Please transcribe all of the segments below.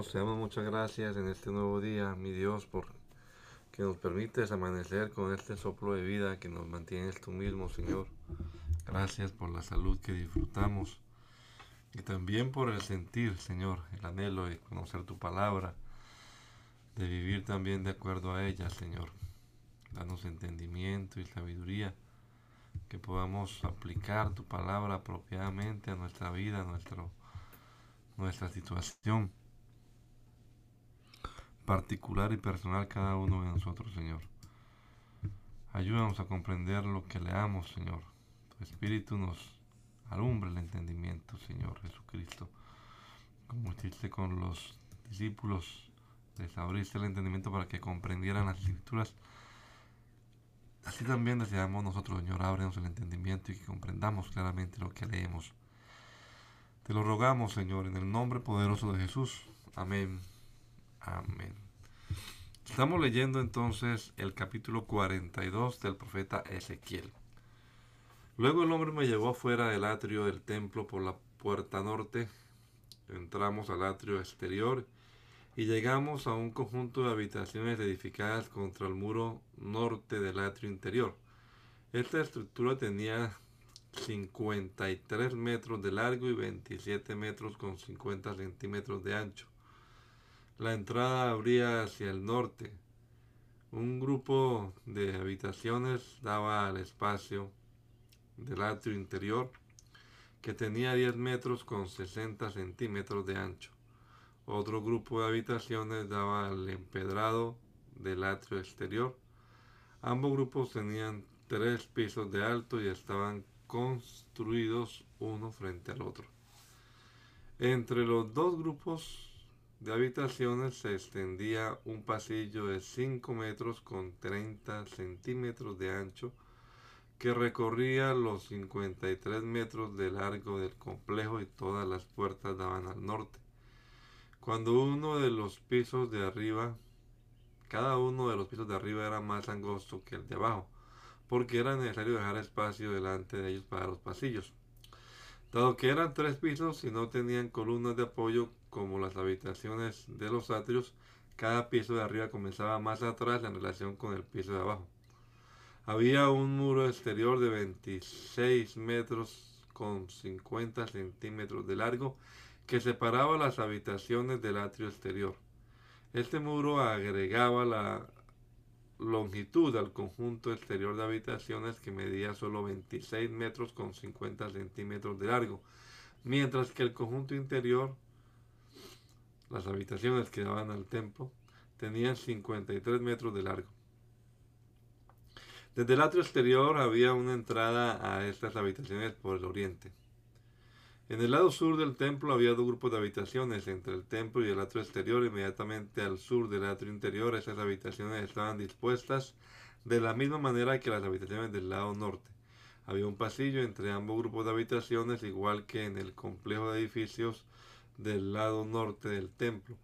Dios, te damos muchas gracias en este nuevo día, mi Dios, por que nos permites amanecer con este soplo de vida que nos mantienes tú mismo, Señor. Gracias por la salud que disfrutamos y también por el sentir, Señor, el anhelo de conocer tu palabra, de vivir también de acuerdo a ella, Señor. Danos entendimiento y sabiduría, que podamos aplicar tu palabra apropiadamente a nuestra vida, a nuestro nuestra situación particular y personal cada uno de nosotros, Señor. Ayúdanos a comprender lo que leamos, Señor. Tu Espíritu nos alumbra el entendimiento, Señor Jesucristo. Como hiciste con los discípulos, les abriste el entendimiento para que comprendieran las escrituras. Así también deseamos nosotros, Señor, ábrenos el entendimiento y que comprendamos claramente lo que leemos. Te lo rogamos, Señor, en el nombre poderoso de Jesús. Amén. Amén. Estamos leyendo entonces el capítulo 42 del profeta Ezequiel. Luego el hombre me llevó fuera del atrio del templo por la puerta norte. Entramos al atrio exterior y llegamos a un conjunto de habitaciones edificadas contra el muro norte del atrio interior. Esta estructura tenía 53 metros de largo y 27 metros con 50 centímetros de ancho. La entrada abría hacia el norte. Un grupo de habitaciones daba al espacio del atrio interior que tenía 10 metros con 60 centímetros de ancho. Otro grupo de habitaciones daba al empedrado del atrio exterior. Ambos grupos tenían tres pisos de alto y estaban construidos uno frente al otro. Entre los dos grupos de habitaciones se extendía un pasillo de 5 metros con 30 centímetros de ancho que recorría los 53 metros de largo del complejo y todas las puertas daban al norte. Cuando uno de los pisos de arriba, cada uno de los pisos de arriba era más angosto que el de abajo, porque era necesario dejar espacio delante de ellos para los pasillos. Dado que eran tres pisos y no tenían columnas de apoyo como las habitaciones de los atrios, cada piso de arriba comenzaba más atrás en relación con el piso de abajo. Había un muro exterior de 26 metros con 50 centímetros de largo que separaba las habitaciones del atrio exterior. Este muro agregaba la longitud al conjunto exterior de habitaciones que medía solo 26 metros con 50 centímetros de largo, mientras que el conjunto interior, las habitaciones que daban al templo, tenían 53 metros de largo. Desde el atrio exterior había una entrada a estas habitaciones por el oriente. En el lado sur del templo había dos grupos de habitaciones, entre el templo y el atrio exterior, inmediatamente al sur del atrio interior. Esas habitaciones estaban dispuestas de la misma manera que las habitaciones del lado norte. Había un pasillo entre ambos grupos de habitaciones, igual que en el complejo de edificios del lado norte del templo.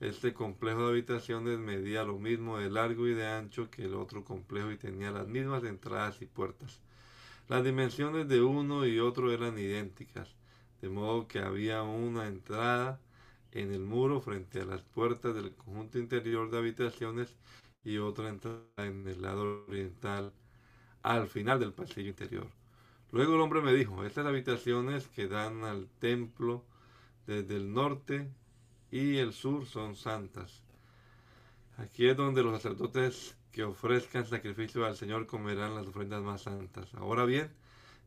Este complejo de habitaciones medía lo mismo de largo y de ancho que el otro complejo y tenía las mismas entradas y puertas. Las dimensiones de uno y otro eran idénticas de modo que había una entrada en el muro frente a las puertas del conjunto interior de habitaciones y otra entrada en el lado oriental al final del pasillo interior. Luego el hombre me dijo, estas habitaciones que dan al templo desde el norte y el sur son santas. Aquí es donde los sacerdotes que ofrezcan sacrificio al Señor comerán las ofrendas más santas. Ahora bien,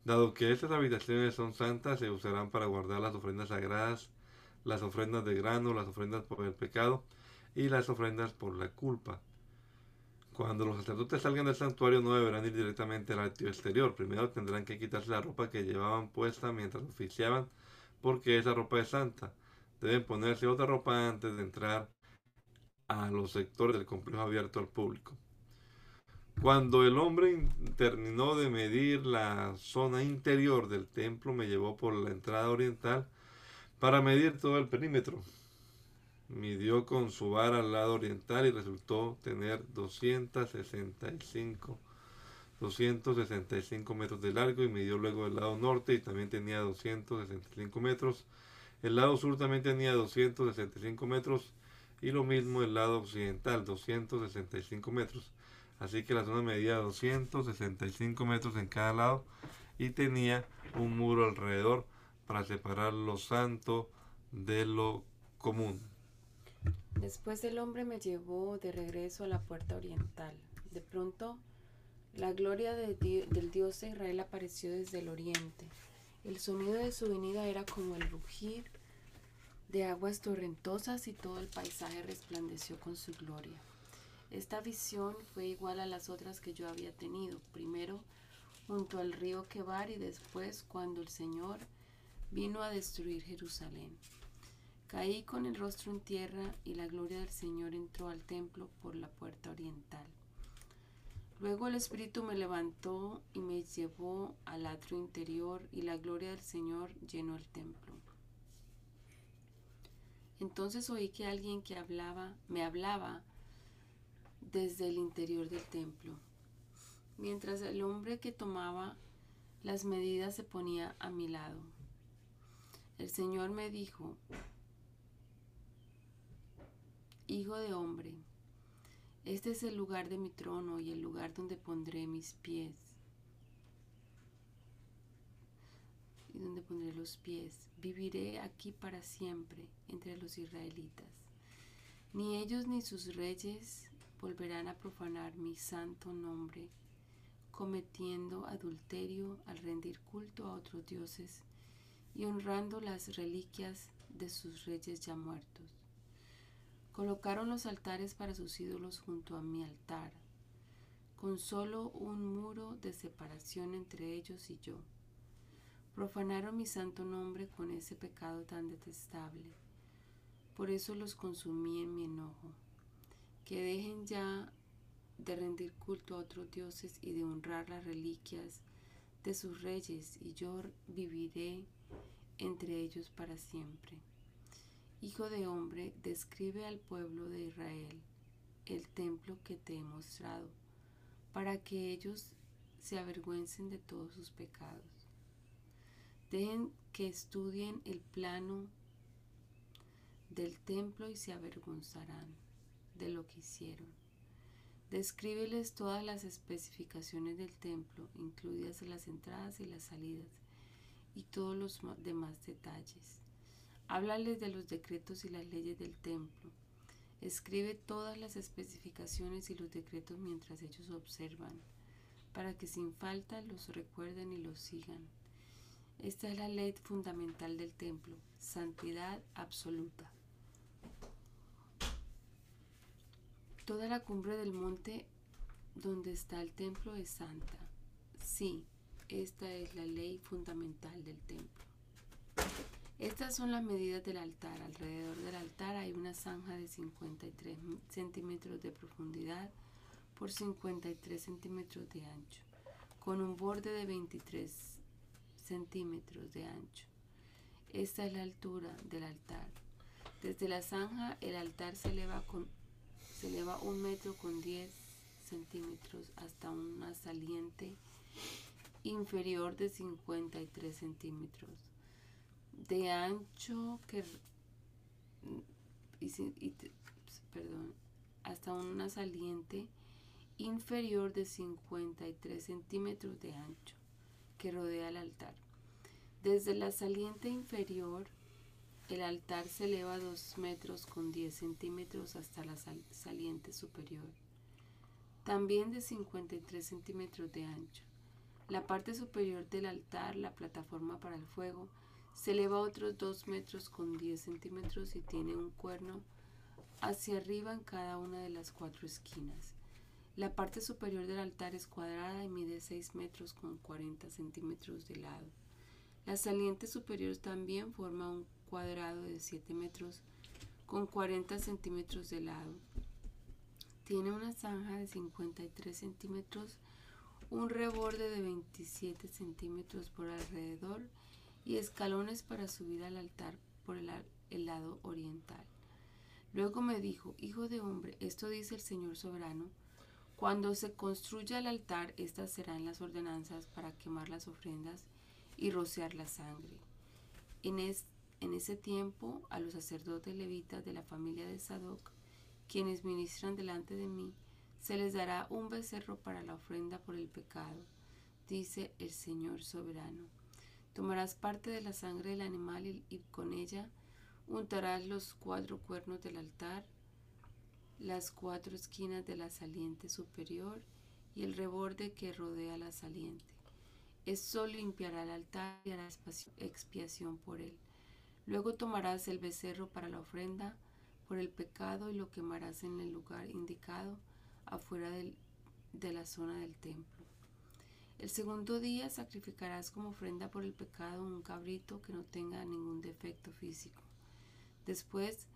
Dado que estas habitaciones son santas, se usarán para guardar las ofrendas sagradas, las ofrendas de grano, las ofrendas por el pecado y las ofrendas por la culpa. Cuando los sacerdotes salgan del santuario no deberán ir directamente al atrio exterior. Primero tendrán que quitarse la ropa que llevaban puesta mientras oficiaban porque esa ropa es santa. Deben ponerse otra ropa antes de entrar a los sectores del complejo abierto al público. Cuando el hombre terminó de medir la zona interior del templo, me llevó por la entrada oriental para medir todo el perímetro. Midió con su vara al lado oriental y resultó tener 265, 265 metros de largo y midió luego el lado norte y también tenía 265 metros. El lado sur también tenía 265 metros y lo mismo el lado occidental, 265 metros. Así que la zona medía 265 metros en cada lado y tenía un muro alrededor para separar lo santo de lo común. Después el hombre me llevó de regreso a la puerta oriental. De pronto, la gloria del Dios de Israel apareció desde el oriente. El sonido de su venida era como el rugir de aguas torrentosas y todo el paisaje resplandeció con su gloria. Esta visión fue igual a las otras que yo había tenido, primero junto al río Quebar y después cuando el Señor vino a destruir Jerusalén. Caí con el rostro en tierra y la gloria del Señor entró al templo por la puerta oriental. Luego el Espíritu me levantó y me llevó al atrio interior y la gloria del Señor llenó el templo. Entonces oí que alguien que hablaba, me hablaba desde el interior del templo, mientras el hombre que tomaba las medidas se ponía a mi lado. El Señor me dijo, Hijo de hombre, este es el lugar de mi trono y el lugar donde pondré mis pies. Y donde pondré los pies. Viviré aquí para siempre entre los israelitas. Ni ellos ni sus reyes volverán a profanar mi santo nombre, cometiendo adulterio al rendir culto a otros dioses y honrando las reliquias de sus reyes ya muertos. Colocaron los altares para sus ídolos junto a mi altar, con solo un muro de separación entre ellos y yo. Profanaron mi santo nombre con ese pecado tan detestable. Por eso los consumí en mi enojo. Que dejen ya de rendir culto a otros dioses y de honrar las reliquias de sus reyes, y yo viviré entre ellos para siempre. Hijo de hombre, describe al pueblo de Israel el templo que te he mostrado, para que ellos se avergüencen de todos sus pecados. Dejen que estudien el plano del templo y se avergonzarán de lo que hicieron. Descríbeles todas las especificaciones del templo, incluidas las entradas y las salidas, y todos los demás detalles. Háblales de los decretos y las leyes del templo. Escribe todas las especificaciones y los decretos mientras ellos observan, para que sin falta los recuerden y los sigan. Esta es la ley fundamental del templo, santidad absoluta. Toda la cumbre del monte donde está el templo es santa. Sí, esta es la ley fundamental del templo. Estas son las medidas del altar. Alrededor del altar hay una zanja de 53 centímetros de profundidad por 53 centímetros de ancho, con un borde de 23 centímetros de ancho. Esta es la altura del altar. Desde la zanja el altar se eleva, con, se eleva un metro con 10 centímetros hasta una saliente inferior de 53 centímetros de ancho que perdón, hasta una saliente inferior de 53 centímetros de ancho que rodea el altar. Desde la saliente inferior, el altar se eleva 2 metros con 10 centímetros hasta la saliente superior, también de 53 centímetros de ancho. La parte superior del altar, la plataforma para el fuego, se eleva otros 2 metros con 10 centímetros y tiene un cuerno hacia arriba en cada una de las cuatro esquinas. La parte superior del altar es cuadrada y mide 6 metros con 40 centímetros de lado. La saliente superior también forma un cuadrado de 7 metros con 40 centímetros de lado. Tiene una zanja de 53 centímetros, un reborde de 27 centímetros por alrededor y escalones para subir al altar por el, lado oriental. Luego me dijo, Hijo de hombre, esto dice el Señor soberano, cuando se construya el altar, estas serán las ordenanzas para quemar las ofrendas y rociar la sangre. En, en ese tiempo, a los sacerdotes levitas de la familia de Sadoc, quienes ministran delante de mí, se les dará un becerro para la ofrenda por el pecado, dice el Señor soberano. Tomarás parte de la sangre del animal y, con ella untarás los cuatro cuernos del altar, las cuatro esquinas de la saliente superior y el reborde que rodea la saliente. Esto limpiará el altar y hará expiación por él. Luego tomarás el becerro para la ofrenda por el pecado y lo quemarás en el lugar indicado afuera de la zona del templo. El segundo día sacrificarás como ofrenda por el pecado un cabrito que no tenga ningún defecto físico. Después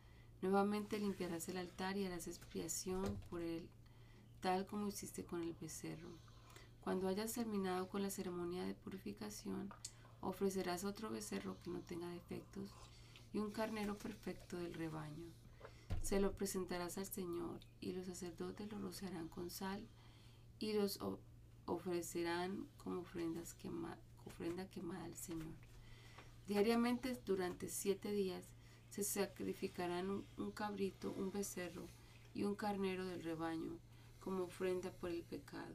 Nuevamente limpiarás el altar y harás expiación por él, tal como hiciste con el becerro. Cuando hayas terminado con la ceremonia de purificación, ofrecerás otro becerro que no tenga defectos y un carnero perfecto del rebaño. Se lo presentarás al Señor y los sacerdotes lo rociarán con sal y los ofrecerán como ofrendas ofrenda quemada al Señor. Diariamente durante siete días se sacrificarán un, cabrito, un becerro y un carnero del rebaño como ofrenda por el pecado.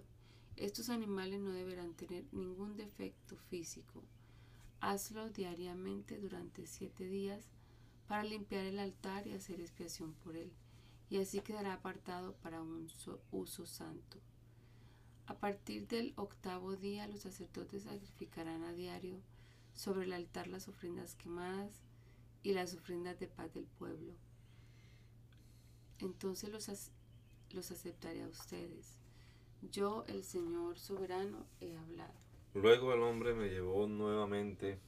Estos animales no deberán tener ningún defecto físico. Hazlo diariamente durante siete días para limpiar el altar y hacer expiación por él, y así quedará apartado para un uso santo. A partir del octavo día los sacerdotes sacrificarán a diario sobre el altar las ofrendas quemadas y las ofrendas de paz del pueblo. Entonces los, los aceptaré a ustedes. Yo, el Señor soberano, he hablado. Luego el hombre me llevó nuevamente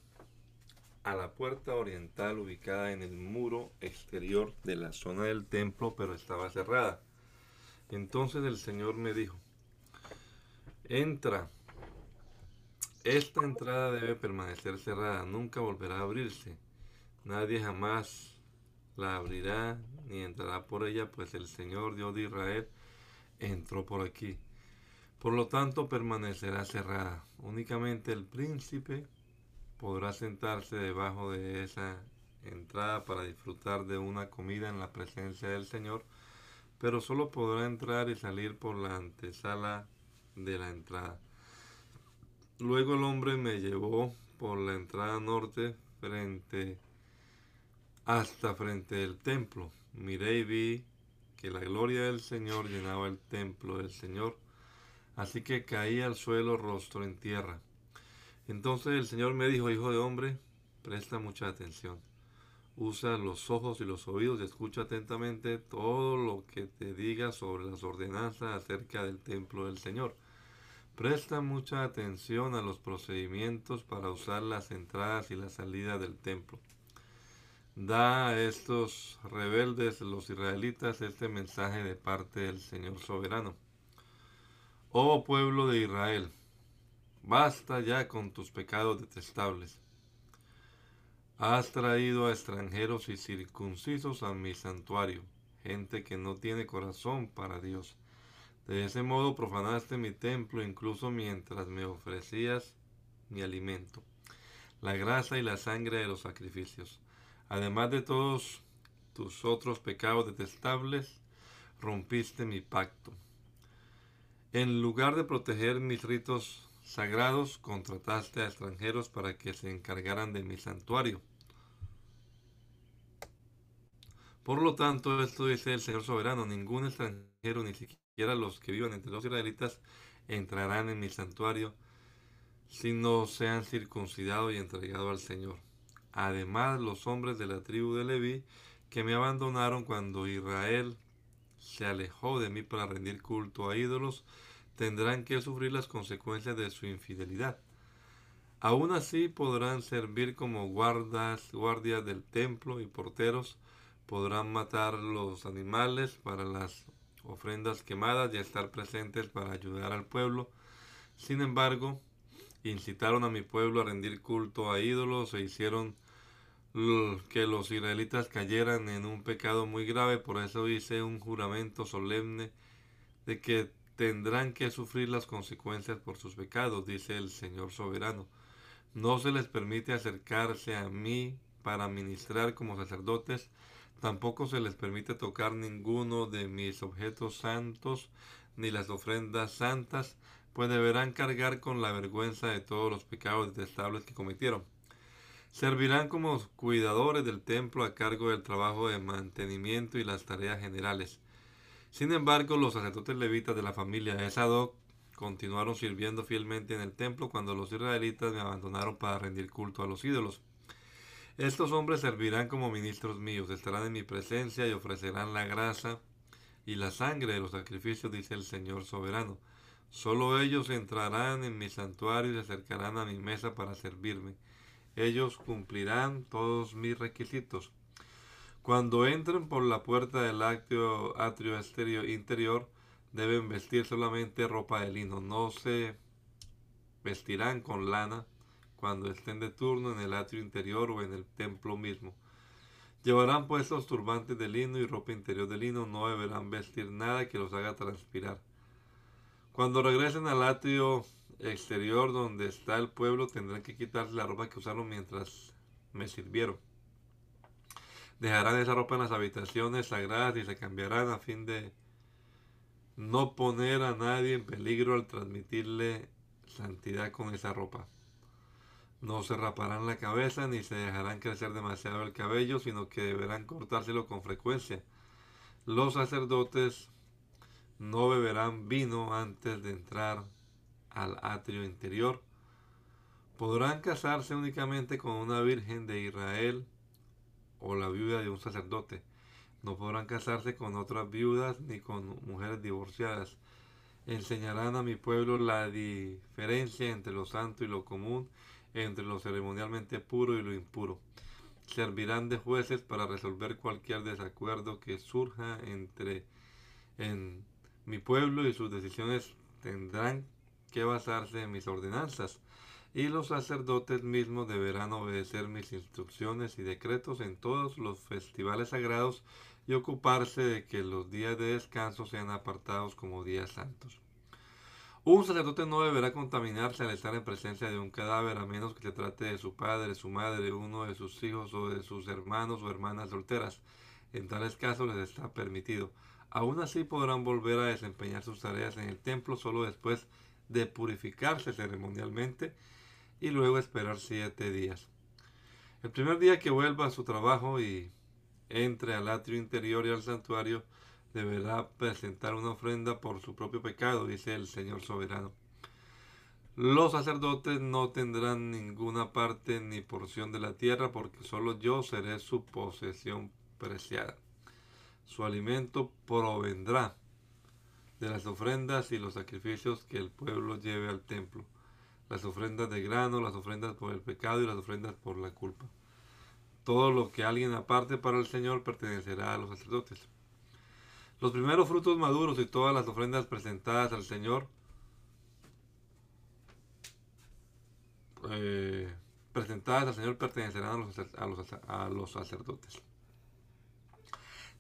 a la puerta oriental ubicada en el muro exterior de la zona del templo, pero estaba cerrada. Entonces el Señor me dijo, entra, esta entrada debe permanecer cerrada, nunca volverá a abrirse Nadie jamás la abrirá ni entrará por ella, pues el Señor Dios de Israel entró por aquí. Por lo tanto, permanecerá cerrada. Únicamente el príncipe podrá sentarse debajo de esa entrada para disfrutar de una comida en la presencia del Señor, pero solo podrá entrar y salir por la antesala de la entrada. Luego el hombre me llevó por la entrada norte frente hasta frente del templo. Miré y vi que la gloria del Señor llenaba el templo del Señor, así que caí al suelo rostro en tierra. Entonces el Señor me dijo, hijo de hombre, presta mucha atención. Usa los ojos y los oídos y escucha atentamente todo lo que te diga sobre las ordenanzas acerca del templo del Señor. Presta mucha atención a los procedimientos para usar las entradas y las salidas del templo da a estos rebeldes, los israelitas, este mensaje de parte del Señor soberano. Oh pueblo de Israel, basta ya con tus pecados detestables. Has traído a extranjeros y circuncisos a mi santuario, gente que no tiene corazón para Dios. De ese modo profanaste mi templo incluso mientras me ofrecías mi alimento, la grasa y la sangre de los sacrificios. Además de todos tus otros pecados detestables, rompiste mi pacto. En lugar de proteger mis ritos sagrados, contrataste a extranjeros para que se encargaran de mi santuario. Por lo tanto, esto dice el Señor soberano, ningún extranjero, ni siquiera los que vivan entre los israelitas, entrarán en mi santuario si no sean circuncidados y entregados al Señor. Además, los hombres de la tribu de Leví que me abandonaron cuando Israel se alejó de mí para rendir culto a ídolos, tendrán que sufrir las consecuencias de su infidelidad. Aún así podrán servir como guardas, guardias del templo y porteros, podrán matar los animales para las ofrendas quemadas y estar presentes para ayudar al pueblo. Sin embargo, incitaron a mi pueblo a rendir culto a ídolos e hicieron que los israelitas cayeran en un pecado muy grave, por eso hice un juramento solemne de que tendrán que sufrir las consecuencias por sus pecados, dice el Señor soberano. No se les permite acercarse a mí para ministrar como sacerdotes, tampoco se les permite tocar ninguno de mis objetos santos ni las ofrendas santas, pues deberán cargar con la vergüenza de todos los pecados detestables que cometieron. Servirán como cuidadores del templo a cargo del trabajo de mantenimiento y las tareas generales. Sin embargo, los sacerdotes levitas de la familia de Sadoc continuaron sirviendo fielmente en el templo cuando los israelitas me abandonaron para rendir culto a los ídolos. Estos hombres servirán como ministros míos, estarán en mi presencia y ofrecerán la grasa y la sangre de los sacrificios, dice el Señor soberano. Solo ellos entrarán en mi santuario y se acercarán a mi mesa para servirme. Ellos cumplirán todos mis requisitos. Cuando entren por la puerta del atrio, exterior, interior, deben vestir solamente ropa de lino. No se vestirán con lana cuando estén de turno en el atrio interior o en el templo mismo. Llevarán puestos turbantes de lino y ropa interior de lino. No deberán vestir nada que los haga transpirar. Cuando regresen al atrio exterior donde está el pueblo, tendrán que quitarse la ropa que usaron mientras me sirvieron. Dejarán esa ropa en las habitaciones sagradas y se cambiarán a fin de no poner a nadie en peligro al transmitirle santidad con esa ropa. No se raparán la cabeza ni se dejarán crecer demasiado el cabello, sino que deberán cortárselo con frecuencia. Los sacerdotes no beberán vino antes de entrar al atrio interior. Podrán casarse únicamente con una virgen de Israel o la viuda de un sacerdote. No podrán casarse con otras viudas ni con mujeres divorciadas. Enseñarán a mi pueblo la diferencia entre lo santo y lo común, entre lo ceremonialmente puro y lo impuro. Servirán de jueces para resolver cualquier desacuerdo que surja entre en mi pueblo y sus decisiones tendrán que basarse en mis ordenanzas, y los sacerdotes mismos deberán obedecer mis instrucciones y decretos en todos los festivales sagrados y ocuparse de que los días de descanso sean apartados como días santos. Un sacerdote no deberá contaminarse al estar en presencia de un cadáver a menos que se trate de su padre, su madre, uno de sus hijos o de sus hermanos o hermanas solteras. En tales casos les está permitido. Aún así podrán volver a desempeñar sus tareas en el templo solo después de purificarse ceremonialmente y luego esperar siete días. El primer día que vuelva a su trabajo y entre al atrio interior y al santuario, deberá presentar una ofrenda por su propio pecado, dice el Señor soberano. Los sacerdotes no tendrán ninguna parte ni porción de la tierra, porque solo yo seré su posesión preciada su alimento provendrá de las ofrendas y los sacrificios que el pueblo lleve al templo, las ofrendas de grano, las ofrendas por el pecado y las ofrendas por la culpa. Todo lo que alguien aparte para el Señor pertenecerá a los sacerdotes. Los primeros frutos maduros y todas las ofrendas presentadas al Señor eh, presentadas al Señor pertenecerán a los, a los sacerdotes.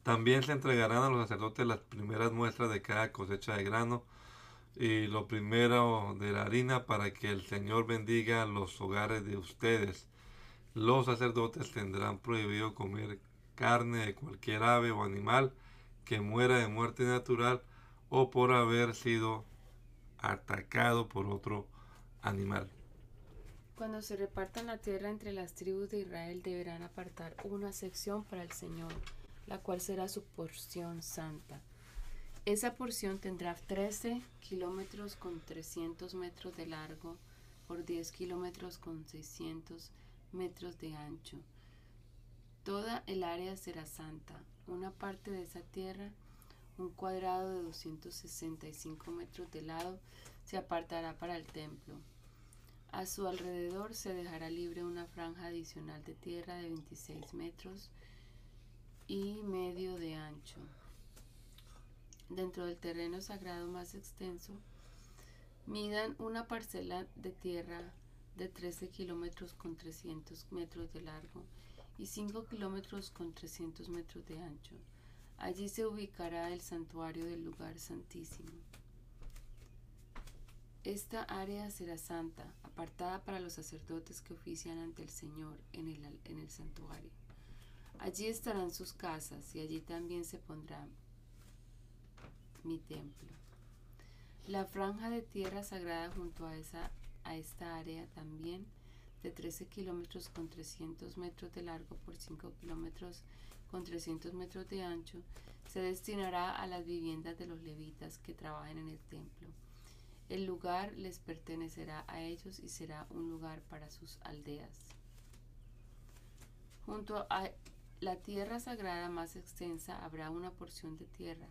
También se entregarán a los sacerdotes las primeras muestras de cada cosecha de grano y lo primero de la harina para que el Señor bendiga los hogares de ustedes. Los sacerdotes tendrán prohibido comer carne de cualquier ave o animal que muera de muerte natural o por haber sido atacado por otro animal. Cuando se repartan la tierra entre las tribus de Israel deberán apartar una sección para el Señor la cual será su porción santa. Esa porción tendrá 13 kilómetros con 300 metros de largo por 10 kilómetros con 600 metros de ancho. Toda el área será santa. Una parte de esa tierra un cuadrado de 265 metros de lado se apartará para el templo. A su alrededor se dejará libre una franja adicional de tierra de 26 metros y medio de ancho. Dentro del terreno sagrado más extenso, midan una parcela de tierra de 13 kilómetros con 300 metros de largo y 5 kilómetros con 300 metros de ancho. Allí se ubicará el santuario del lugar santísimo. Esta área será santa, apartada para los sacerdotes que ofician ante el Señor en el, en el santuario. Allí estarán sus casas y allí también se pondrá mi templo. La franja de tierra sagrada junto a, esa, a esta área también de 13 kilómetros con 300 metros de largo por 5 kilómetros con 300 metros de ancho, se destinará a las viviendas de los levitas que trabajen en el templo. El lugar les pertenecerá a ellos y será un lugar para sus aldeas. Junto a la tierra sagrada más extensa habrá una porción de tierra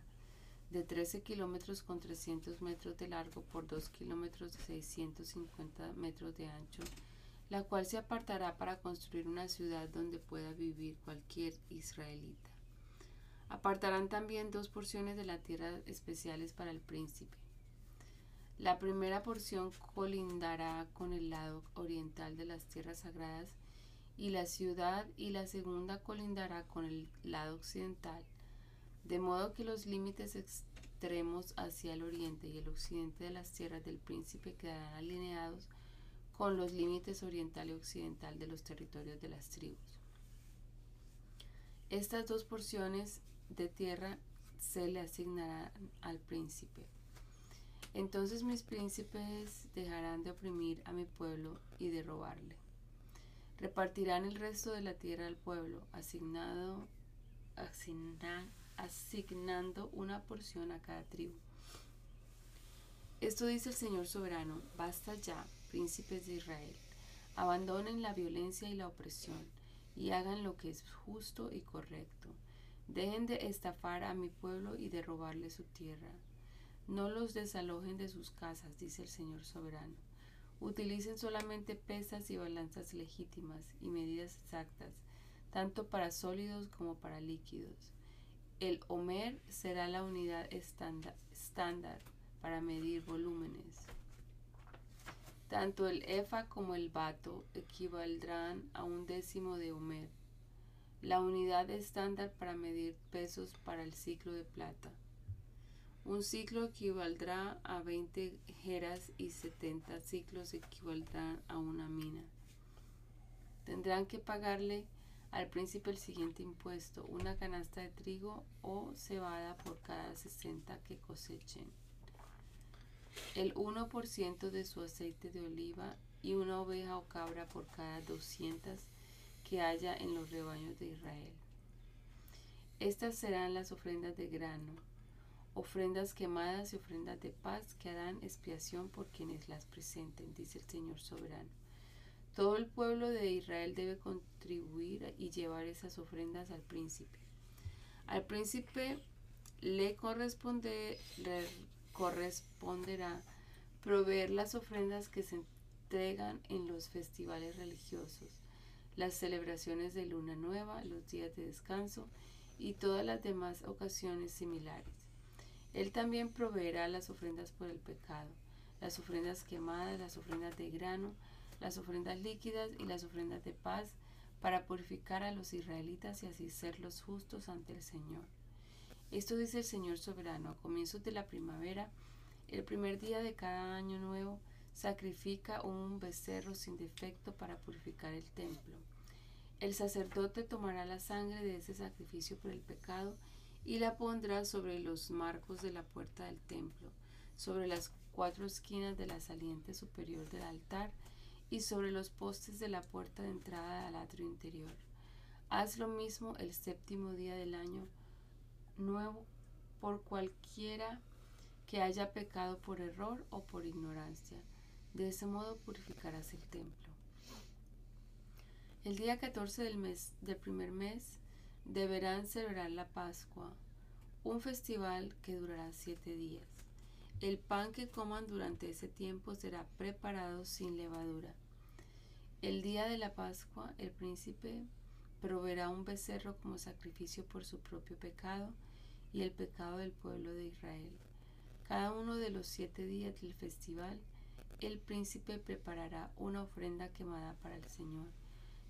de 13 kilómetros con 300 metros de largo por 2 kilómetros de 650 metros de ancho la cual se apartará para construir una ciudad donde pueda vivir cualquier israelita. Apartarán también dos porciones de la tierra especiales para el príncipe. La primera porción colindará con el lado oriental de las tierras sagradas y la ciudad y la segunda colindará con el lado occidental, de modo que los límites extremos hacia el oriente y el occidente de las tierras del príncipe quedarán alineados con los límites oriental y occidental de los territorios de las tribus. Estas dos porciones de tierra se le asignarán al príncipe. Entonces mis príncipes dejarán de oprimir a mi pueblo y de robarle. Repartirán el resto de la tierra al pueblo, asignando una porción a cada tribu. Esto dice el Señor soberano, basta ya, príncipes de Israel, abandonen la violencia y la opresión y hagan lo que es justo y correcto. Dejen de estafar a mi pueblo y de robarle su tierra. No los desalojen de sus casas, dice el Señor soberano. Utilicen solamente pesas y balanzas legítimas y medidas exactas, tanto para sólidos como para líquidos. El Homer será la unidad estándar, para medir volúmenes. Tanto el efa como el bato equivaldrán a un décimo de Homer, la unidad estándar para medir pesos para el ciclo de plata. Un ciclo equivaldrá a 20 jeras y 70 ciclos equivaldrán a una mina. Tendrán que pagarle al príncipe el siguiente impuesto, una canasta de trigo o cebada por cada 60 que cosechen el 1% de su aceite de oliva y una oveja o cabra por cada 200 que haya en los rebaños de Israel. Estas serán las ofrendas de grano, ofrendas quemadas y ofrendas de paz que harán expiación por quienes las presenten, dice el Señor soberano. Todo el pueblo de Israel debe contribuir y llevar esas ofrendas al príncipe. Al príncipe le corresponde, corresponderá proveer las ofrendas que se entregan en los festivales religiosos, las celebraciones de luna nueva, los días de descanso y todas las demás ocasiones similares. Él también proveerá las ofrendas por el pecado, las ofrendas quemadas, las ofrendas de grano, las ofrendas líquidas y las ofrendas de paz para purificar a los israelitas y así ser los justos ante el Señor. Esto dice el Señor soberano, a comienzos de la primavera, el primer día de cada año nuevo, sacrifica un becerro sin defecto para purificar el templo. El sacerdote tomará la sangre de ese sacrificio por el pecado y la pondrá sobre los marcos de la puerta del templo, sobre las cuatro esquinas de la saliente superior del altar y sobre los postes de la puerta de entrada al atrio interior. Haz lo mismo el séptimo día del año nuevo por cualquiera que haya pecado por error o por ignorancia. De ese modo purificarás el templo. El día 14 del, mes, del primer mes deberán celebrar la Pascua, un festival que durará siete días. El pan que coman durante ese tiempo será preparado sin levadura. El día de la Pascua, el príncipe proveerá un becerro como sacrificio por su propio pecado y el pecado del pueblo de Israel. Cada uno de los siete días del festival, el príncipe preparará una ofrenda quemada para el Señor,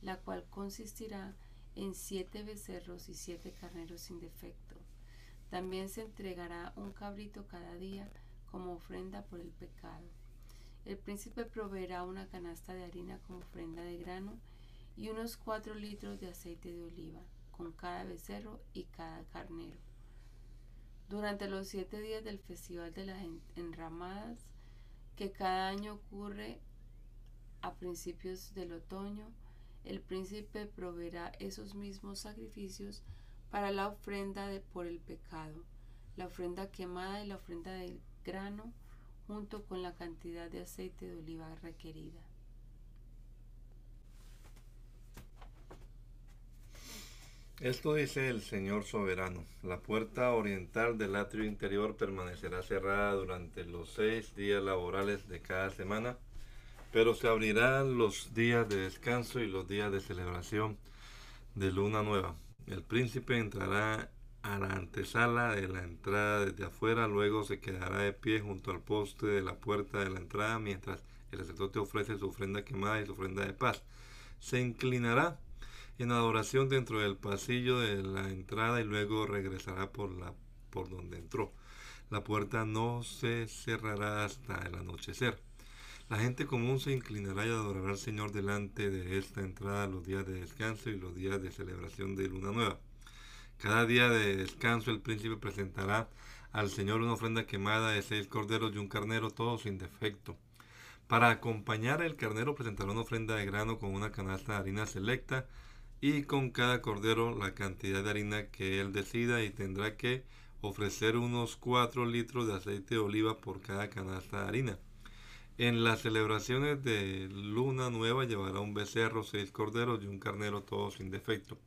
la cual consistirá en siete becerros y siete carneros sin defecto. También se entregará un cabrito cada día como ofrenda por el pecado. El príncipe proveerá una canasta de harina como ofrenda de grano y unos cuatro litros de aceite de oliva con cada becerro y cada carnero. Durante los siete días del Festival de las Enramadas, que cada año ocurre a principios del otoño, el príncipe proveerá esos mismos sacrificios para la ofrenda de, por el pecado, la ofrenda quemada y la ofrenda del grano, junto con la cantidad de aceite de oliva requerida. Esto dice el Señor soberano. La puerta oriental del atrio interior permanecerá cerrada durante los seis días laborales de cada semana, pero se abrirán los días de descanso y los días de celebración de luna nueva. El príncipe entrará a la antesala de la entrada desde afuera, luego se quedará de pie junto al poste de la puerta de la entrada mientras el sacerdote ofrece su ofrenda quemada y su ofrenda de paz. Se inclinará en adoración dentro del pasillo de la entrada y luego regresará por la por donde entró. La puerta no se cerrará hasta el anochecer. La gente común se inclinará y adorará al Señor delante de esta entrada los días de descanso y los días de celebración de luna nueva. Cada día de descanso el príncipe presentará al Señor una ofrenda quemada de seis corderos y un carnero, todo sin defecto. Para acompañar el carnero presentará una ofrenda de grano con una canasta de harina selecta y con cada cordero la cantidad de harina que él decida y tendrá que ofrecer unos 4 litros de aceite de oliva por cada canasta de harina. En las celebraciones de luna nueva llevará un becerro, seis corderos y un carnero todo sin defecto.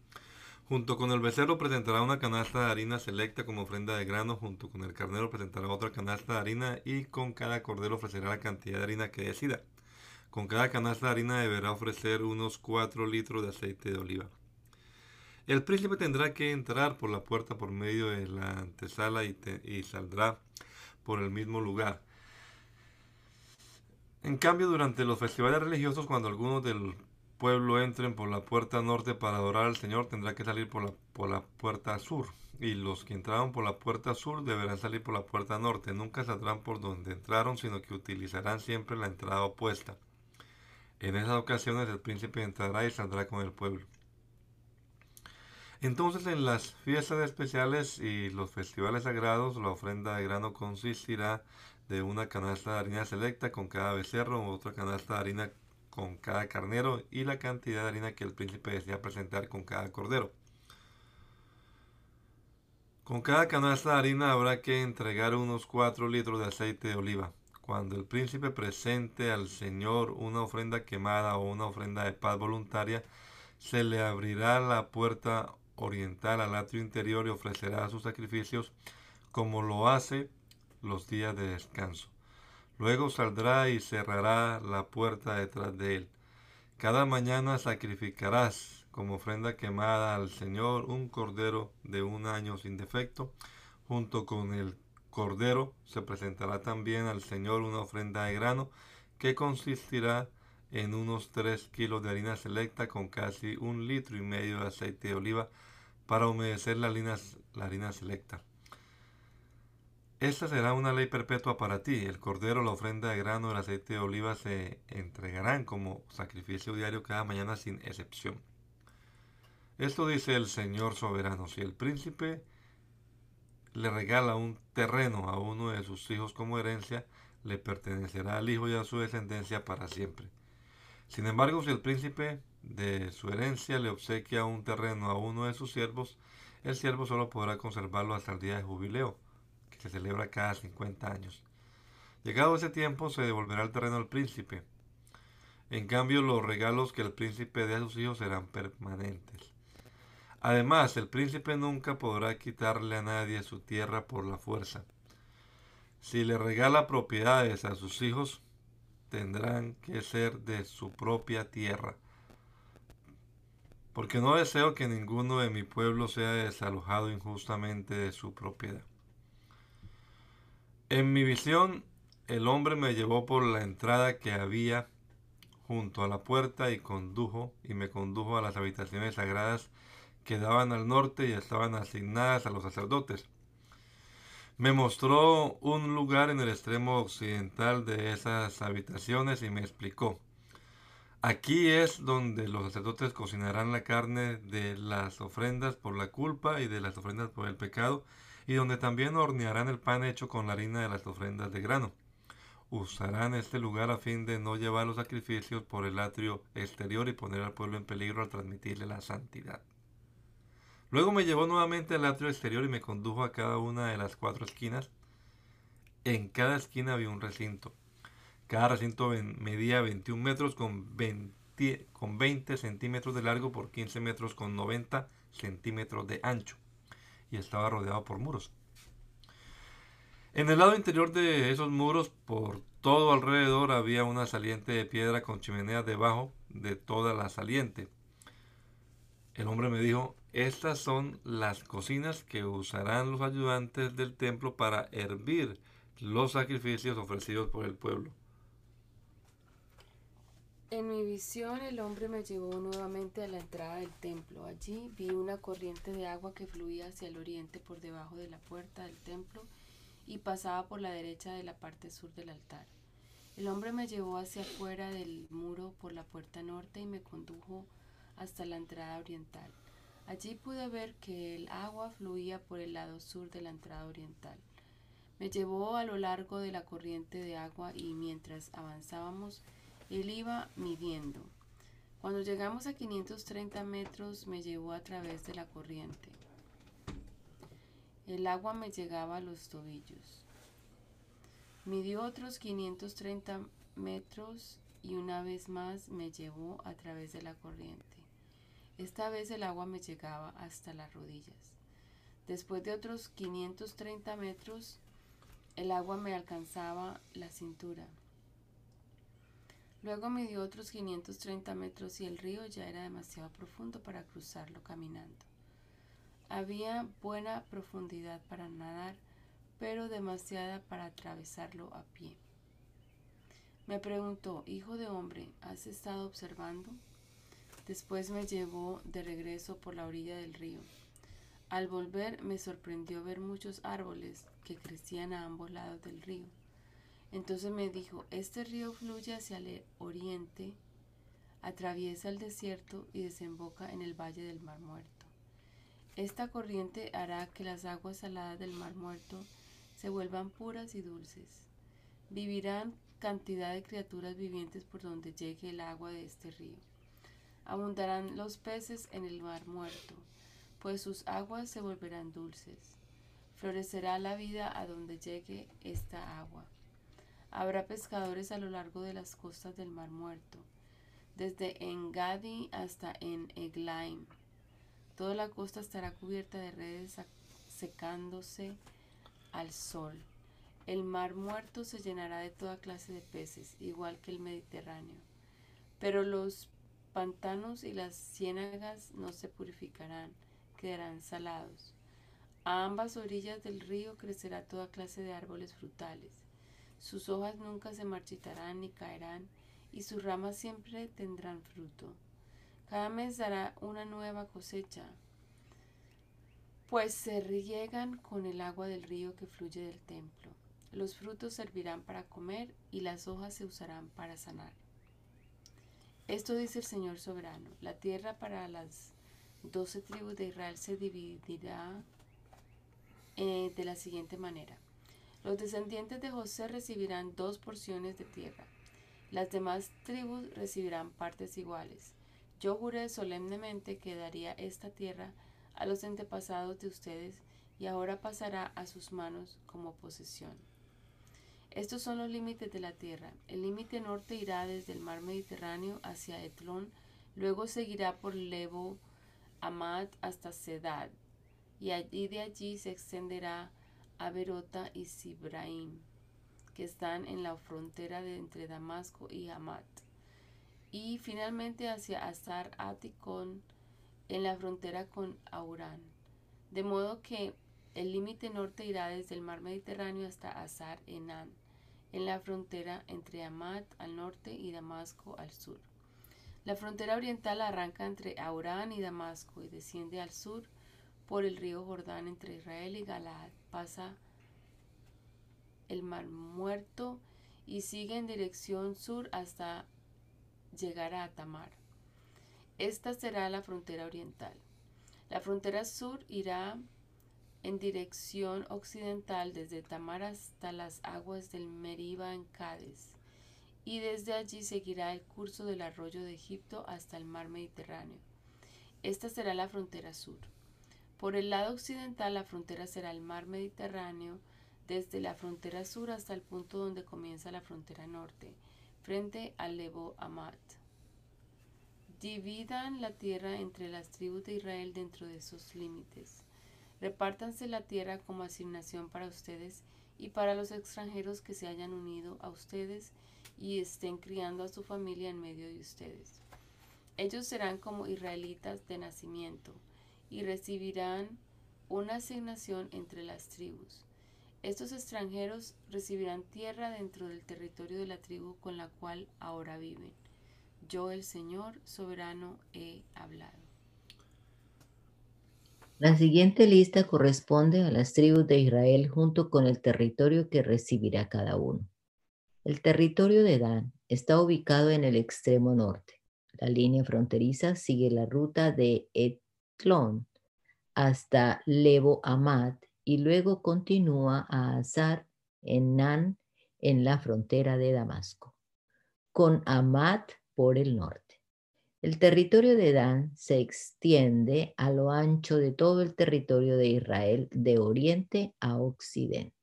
Junto con el becerro presentará una canasta de harina selecta como ofrenda de grano, junto con el carnero presentará otra canasta de harina y con cada cordero ofrecerá la cantidad de harina que decida. Con cada canasta de harina deberá ofrecer unos 4 litros de aceite de oliva. El príncipe tendrá que entrar por la puerta por medio de la antesala y, saldrá por el mismo lugar. En cambio, durante los festivales religiosos, cuando algunos del pueblo entren por la puerta norte para adorar al Señor, tendrá que salir por la, por la puerta sur. Y los que entraron por la puerta sur deberán salir por la puerta norte. Nunca saldrán por donde entraron, sino que utilizarán siempre la entrada opuesta. En esas ocasiones el príncipe entrará y saldrá con el pueblo. Entonces en las fiestas especiales y los festivales sagrados la ofrenda de grano consistirá de una canasta de harina selecta con cada becerro, otra canasta de harina con cada carnero y la cantidad de harina que el príncipe desea presentar con cada cordero. Con cada canasta de harina habrá que entregar unos 4 litros de aceite de oliva. Cuando el príncipe presente al Señor una ofrenda quemada o una ofrenda de paz voluntaria, se le abrirá la puerta oriental al atrio interior y ofrecerá sus sacrificios como lo hace los días de descanso. Luego saldrá y cerrará la puerta detrás de él. Cada mañana sacrificarás como ofrenda quemada al Señor un cordero de un año sin defecto, junto con el cordero se presentará también al Señor una ofrenda de grano que consistirá en unos 3 kilos de harina selecta con casi un litro y medio de aceite de oliva para humedecer la harina, la harina selecta. Esta será una ley perpetua para ti. El cordero, la ofrenda de grano, el aceite de oliva se entregarán como sacrificio diario cada mañana sin excepción. Esto dice el Señor soberano. Si el príncipe le regala un terreno a uno de sus hijos como herencia, le pertenecerá al hijo y a su descendencia para siempre. Sin embargo, si el príncipe de su herencia le obsequia un terreno a uno de sus siervos, el siervo solo podrá conservarlo hasta el día de jubileo, que se celebra cada 50 años. Llegado ese tiempo, se devolverá el terreno al príncipe. En cambio, los regalos que el príncipe dé a sus hijos serán permanentes. Además, el príncipe nunca podrá quitarle a nadie su tierra por la fuerza. Si le regala propiedades a sus hijos, tendrán que ser de su propia tierra. Porque no deseo que ninguno de mi pueblo sea desalojado injustamente de su propiedad. En mi visión, el hombre me llevó por la entrada que había junto a la puerta y condujo y me condujo a las habitaciones sagradas que daban al norte y estaban asignadas a los sacerdotes. Me mostró un lugar en el extremo occidental de esas habitaciones y me explicó. Aquí es donde los sacerdotes cocinarán la carne de las ofrendas por la culpa y de las ofrendas por el pecado, y donde también hornearán el pan hecho con la harina de las ofrendas de grano. Usarán este lugar a fin de no llevar los sacrificios por el atrio exterior y poner al pueblo en peligro al transmitirle la santidad. Luego me llevó nuevamente al atrio exterior y me condujo a cada una de las cuatro esquinas. En cada esquina había un recinto. Cada recinto medía 21 metros con 20, con 20 centímetros de largo por 15 metros con 90 centímetros de ancho y estaba rodeado por muros. En el lado interior de esos muros, por todo alrededor, había una saliente de piedra con chimenea debajo de toda la saliente. El hombre me dijo, estas son las cocinas que usarán los ayudantes del templo para hervir los sacrificios ofrecidos por el pueblo. En mi visión el hombre me llevó nuevamente a la entrada del templo. Allí vi una corriente de agua que fluía hacia el oriente por debajo de la puerta del templo y pasaba por la derecha de la parte sur del altar. El hombre me llevó hacia afuera del muro por la puerta norte y me condujo hasta la entrada oriental. Allí pude ver que el agua fluía por el lado sur de la entrada oriental. Me llevó a lo largo de la corriente de agua y mientras avanzábamos, él iba midiendo. Cuando llegamos a 530 metros, me llevó a través de la corriente. El agua me llegaba a los tobillos. Midió otros 530 metros y una vez más me llevó a través de la corriente. Esta vez el agua me llegaba hasta las rodillas. Después de otros 530 metros, el agua me alcanzaba la cintura. Luego me otros 530 metros y el río ya era demasiado profundo para cruzarlo caminando. Había buena profundidad para nadar, pero demasiada para atravesarlo a pie. Me preguntó, Hijo de hombre, ¿has estado observando? Después me llevó de regreso por la orilla del río. Al volver me sorprendió ver muchos árboles que crecían a ambos lados del río. Entonces me dijo, este río fluye hacia el oriente, atraviesa el desierto y desemboca en el valle del Mar Muerto. Esta corriente hará que las aguas saladas del Mar Muerto se vuelvan puras y dulces. Vivirán cantidad de criaturas vivientes por donde llegue el agua de este río. Abundarán los peces en el mar muerto, pues sus aguas se volverán dulces. Florecerá la vida a donde llegue esta agua. Habrá pescadores a lo largo de las costas del mar muerto, desde Engadi hasta en Eglaim. Toda la costa estará cubierta de redes secándose al sol. El mar muerto se llenará de toda clase de peces, igual que el Mediterráneo. Pero los pantanos y las ciénagas no se purificarán, quedarán salados. A ambas orillas del río crecerá toda clase de árboles frutales. Sus hojas nunca se marchitarán ni caerán, y sus ramas siempre tendrán fruto. Cada mes dará una nueva cosecha, pues se riegan con el agua del río que fluye del templo. Los frutos servirán para comer y las hojas se usarán para sanar. Esto dice el Señor soberano. La tierra para las doce tribus de Israel se dividirá eh, de la siguiente manera. Los descendientes de José recibirán dos porciones de tierra. Las demás tribus recibirán partes iguales. Yo juré solemnemente que daría esta tierra a los antepasados de ustedes y ahora pasará a sus manos como posesión. Estos son los límites de la tierra. El límite norte irá desde el mar Mediterráneo hacia Etlón, luego seguirá por Lebo Amad hasta Sedad, y allí de allí se extenderá a Berota y Sibraim, que están en la frontera de entre Damasco y Hamat, y finalmente hacia Azar Aticón, en la frontera con Aurán, de modo que el límite norte irá desde el mar Mediterráneo hasta Azar Enan, en la frontera entre Amat al norte y Damasco al sur. La frontera oriental arranca entre Aurán y Damasco y desciende al sur por el río Jordán entre Israel y Galaad, pasa el mar muerto y sigue en dirección sur hasta llegar a Tamar. Esta será la frontera oriental. La frontera sur irá en dirección occidental desde Tamar hasta las aguas del Meriba en Cádiz, y desde allí seguirá el curso del arroyo de Egipto hasta el mar Mediterráneo. Esta será la frontera sur. Por el lado occidental la frontera será el mar Mediterráneo, desde la frontera sur hasta el punto donde comienza la frontera norte, frente al Lebo Amat. Dividan la tierra entre las tribus de Israel dentro de esos límites. Repártanse la tierra como asignación para ustedes y para los extranjeros que se hayan unido a ustedes y estén criando a su familia en medio de ustedes. Ellos serán como israelitas de nacimiento y recibirán una asignación entre las tribus. Estos extranjeros recibirán tierra dentro del territorio de la tribu con la cual ahora viven. Yo, el Señor soberano, he hablado. La siguiente lista corresponde a las tribus de Israel junto con el territorio que recibirá cada uno. El territorio de Dan está ubicado en el extremo norte. La línea fronteriza sigue la ruta de Etlón hasta Lebo Amad y luego continúa a Azar en Nan en la frontera de Damasco, con Amad por el norte. El territorio de Dan se extiende a lo ancho de todo el territorio de Israel de oriente a occidente.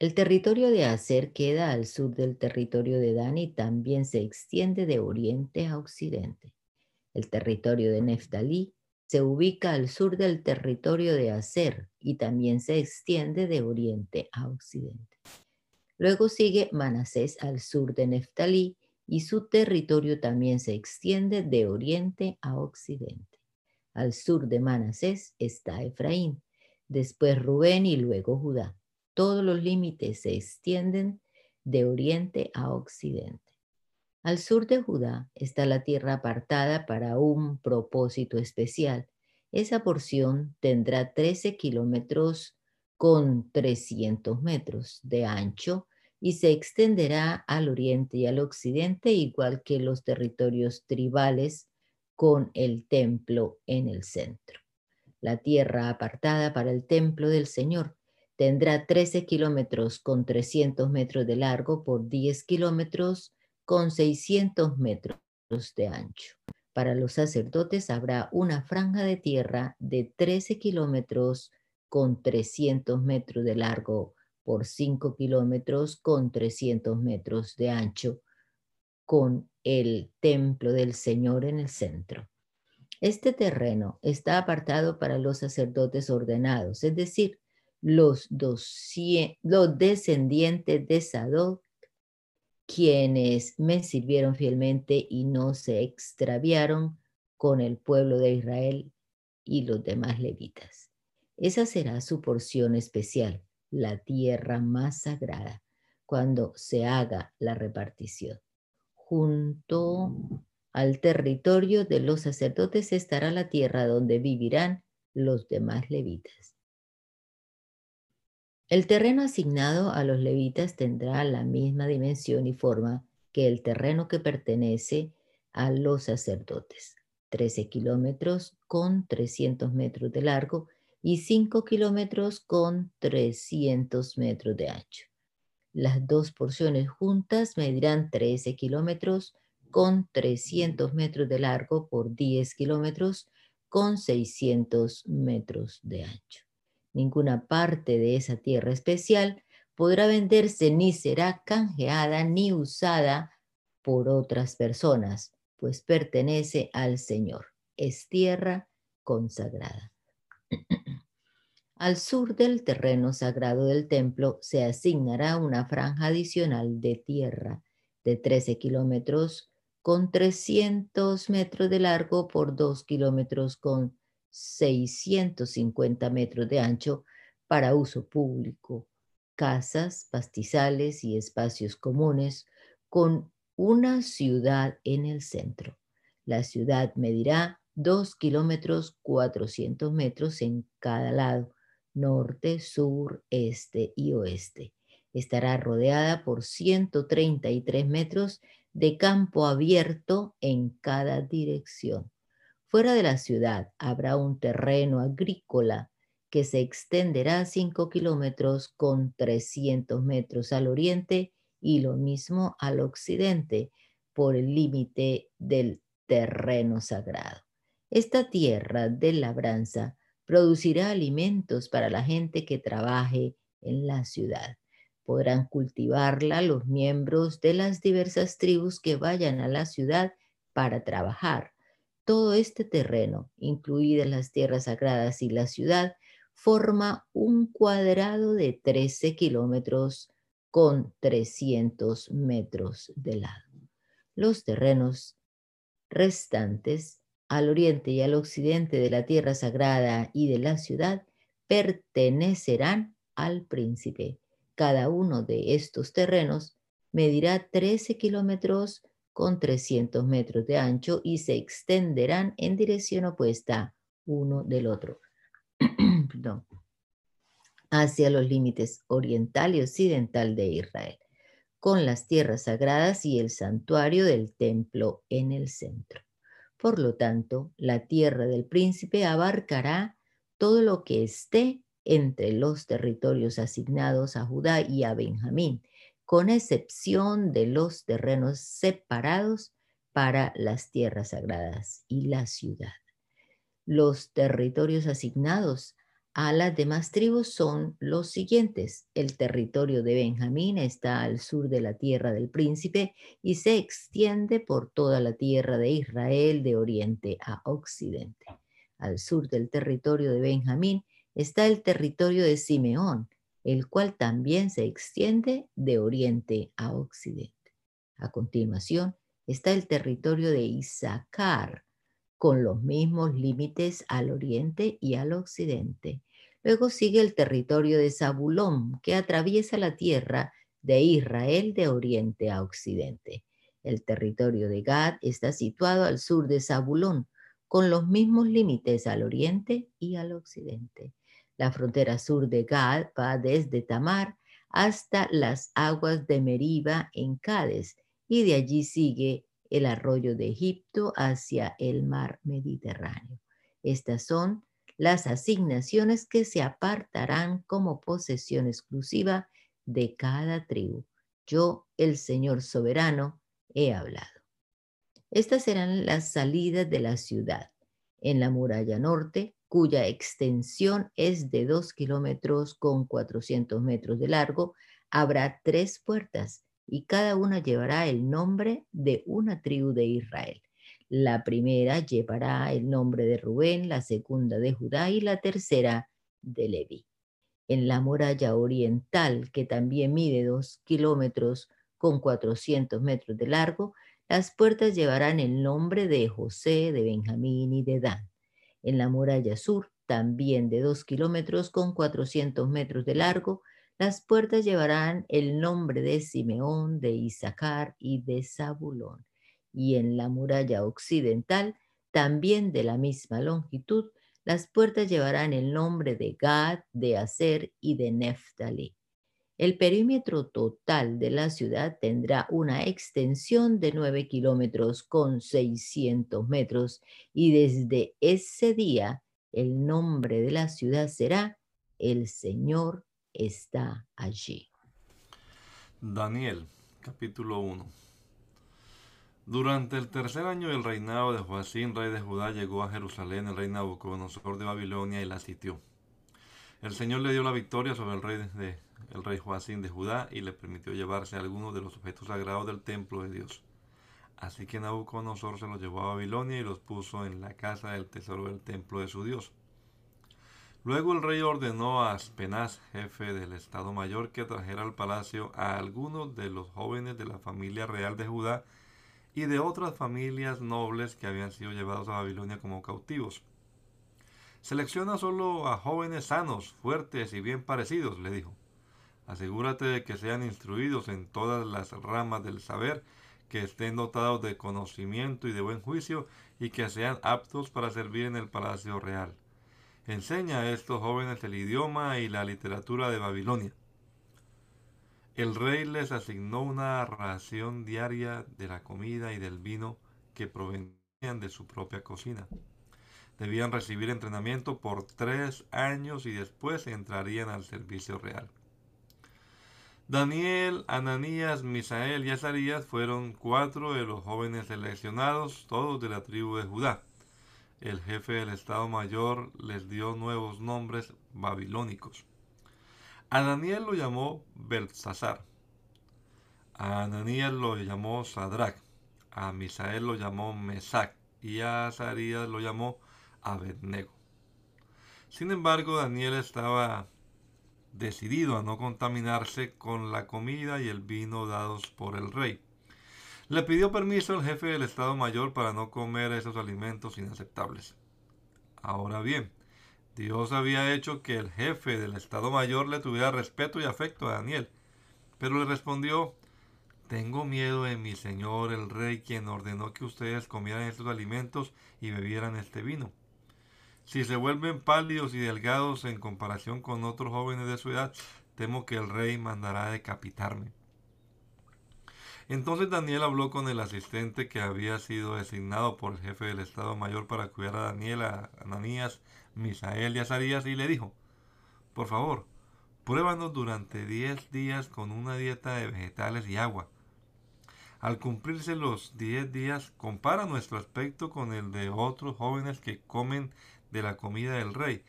El territorio de Aser queda al sur del territorio de Dan y también se extiende de oriente a occidente. El territorio de Neftalí se ubica al sur del territorio de Aser y también se extiende de oriente a occidente. Luego sigue Manasés al sur de Neftalí y su territorio también se extiende de oriente a occidente. Al sur de Manasés está Efraín, después Rubén y luego Judá. Todos los límites se extienden de oriente a occidente. Al sur de Judá está la tierra apartada para un propósito especial. Esa porción tendrá 13 kilómetros con 300 metros de ancho y se extenderá al oriente y al occidente, igual que los territorios tribales con el templo en el centro. La tierra apartada para el templo del Señor tendrá 13 kilómetros con 300 metros de largo por 10 kilómetros con 600 metros de ancho. Para los sacerdotes habrá una franja de tierra de 13 kilómetros con 300 metros de largo por 5 kilómetros con 300 metros de ancho, con el templo del Señor en el centro. Este terreno está apartado para los sacerdotes ordenados, es decir, los, los descendientes de Sadoc, quienes me sirvieron fielmente y no se extraviaron con el pueblo de Israel y los demás levitas. Esa será su porción especial la tierra más sagrada cuando se haga la repartición. Junto al territorio de los sacerdotes estará la tierra donde vivirán los demás levitas. El terreno asignado a los levitas tendrá la misma dimensión y forma que el terreno que pertenece a los sacerdotes, 13 kilómetros con 300 metros de largo y 5 kilómetros con 300 metros de ancho. Las dos porciones juntas medirán 13 kilómetros con 300 metros de largo por 10 kilómetros con 600 metros de ancho. Ninguna parte de esa tierra especial podrá venderse ni será canjeada ni usada por otras personas, pues pertenece al Señor. es tierra consagrada. Al sur del terreno sagrado del templo se asignará una franja adicional de tierra de 13 kilómetros con 300 metros de largo por 2 kilómetros con 650 metros de ancho para uso público, casas, pastizales y espacios comunes, con una ciudad en el centro. La ciudad medirá 2 kilómetros 400 metros en cada lado, norte, sur, este y oeste. Estará rodeada por 133 metros de campo abierto en cada dirección. Fuera de la ciudad habrá un terreno agrícola que se extenderá 5 kilómetros con 300 metros al oriente y lo mismo al occidente por el límite del terreno sagrado. Esta tierra de labranza producirá alimentos para la gente que trabaje en la ciudad. Podrán cultivarla los miembros de las diversas tribus que vayan a la ciudad para trabajar. Todo este terreno, incluidas las tierras sagradas y la ciudad, forma un cuadrado de 13 kilómetros con 300 metros de lado. Los terrenos restantes al oriente y al occidente de la tierra sagrada y de la ciudad pertenecerán al príncipe cada uno de estos terrenos medirá 13 kilómetros con 300 metros de ancho y se extenderán en dirección opuesta uno del otro. hacia los límites oriental y occidental de Israel, con las tierras sagradas y el santuario del templo en el centro. Por lo tanto, la tierra del príncipe abarcará todo lo que esté entre los territorios asignados a Judá y a Benjamín, con excepción de los terrenos separados para las tierras sagradas y la ciudad. Los territorios asignados a las demás tribus son los siguientes. El territorio de Benjamín está al sur de la tierra del príncipe y se extiende por toda la tierra de Israel de oriente a occidente. Al sur del territorio de Benjamín está el territorio de Simeón, el cual también se extiende de oriente a occidente. A continuación está el territorio de Isaacar, con los mismos límites al oriente y al occidente. Luego sigue el territorio de Zabulón, que atraviesa la tierra de Israel de oriente a occidente. El territorio de Gad está situado al sur de Zabulón, con los mismos límites al oriente y al occidente. La frontera sur de Gad va desde Tamar hasta las aguas de Meriba en Cádiz y de allí sigue el arroyo de Egipto hacia el mar Mediterráneo. Estas son las asignaciones que se apartarán como posesión exclusiva de cada tribu. Yo, el Señor soberano, he hablado. Estas serán las salidas de la ciudad. En la muralla norte cuya extensión es de 2 kilómetros con 400 metros de largo, habrá tres puertas y cada una llevará el nombre de una tribu de Israel. La primera llevará el nombre de Rubén, la segunda de Judá y la tercera de Leví. En la muralla oriental, que también mide 2 kilómetros con 400 metros de largo, las puertas llevarán el nombre de José, de Benjamín y de Dan en la muralla sur, también de 2 kilómetros con 400 metros de largo, las puertas llevarán el nombre de Simeón, de Isaacar y de Zabulón. Y en la muralla occidental, también de la misma longitud, las puertas llevarán el nombre de Gad, de Aser y de Neftali. El perímetro total de la ciudad tendrá una extensión de 9 kilómetros con 600 metros y desde ese día el nombre de la ciudad será El Señor está allí. Daniel, capítulo 1. Durante el tercer año del reinado de Joacín, rey de Judá, llegó a Jerusalén el rey Nabucodonosor de Babilonia y la sitió. El Señor le dio la victoria sobre el rey de el rey Joacín de Judá y le permitió llevarse algunos de los objetos sagrados del templo de Dios. Así que Nabucodonosor se los llevó a Babilonia y los puso en la casa del tesoro del templo de su Dios. Luego el rey ordenó a Aspenaz, jefe del Estado Mayor, que trajera al palacio a algunos de los jóvenes de la familia real de Judá y de otras familias nobles que habían sido llevados a Babilonia como cautivos. Selecciona solo a jóvenes sanos, fuertes y bien parecidos, le dijo. Asegúrate de que sean instruidos en todas las ramas del saber que estén dotados de conocimiento y de buen juicio y que sean aptos para servir en el palacio real. Enseña a estos jóvenes el idioma y la literatura de Babilonia. El rey les asignó una ración diaria de la comida y del vino que provenían de su propia cocina. Debían recibir entrenamiento por tres años y después entrarían al servicio real. Daniel, Ananías, Misael y Azarías fueron cuatro de los jóvenes seleccionados, todos de la tribu de Judá. El jefe del Estado Mayor les dio nuevos nombres babilónicos. A Daniel lo llamó Belsasar. A Ananías lo llamó Sadrach. A Misael lo llamó Mesac. Y a Azarías lo llamó Abednego. Sin embargo, Daniel estaba decidido a no contaminarse con la comida y el vino dados por el rey. Le pidió permiso al jefe del Estado Mayor para no comer esos alimentos inaceptables. Ahora bien, Dios había hecho que el jefe del Estado Mayor le tuviera respeto y afecto a Daniel, pero le respondió, tengo miedo de mi señor el rey, quien ordenó que ustedes comieran estos alimentos y bebieran este vino. Si se vuelven pálidos y delgados en comparación con otros jóvenes de su edad, temo que el rey mandará decapitarme. Entonces Daniel habló con el asistente que había sido designado por el jefe del Estado Mayor para cuidar a Daniel, a Ananías, Misael y Azarías y le dijo, por favor, pruébanos durante diez días con una dieta de vegetales y agua. Al cumplirse los diez días, compara nuestro aspecto con el de otros jóvenes que comen de la comida del rey.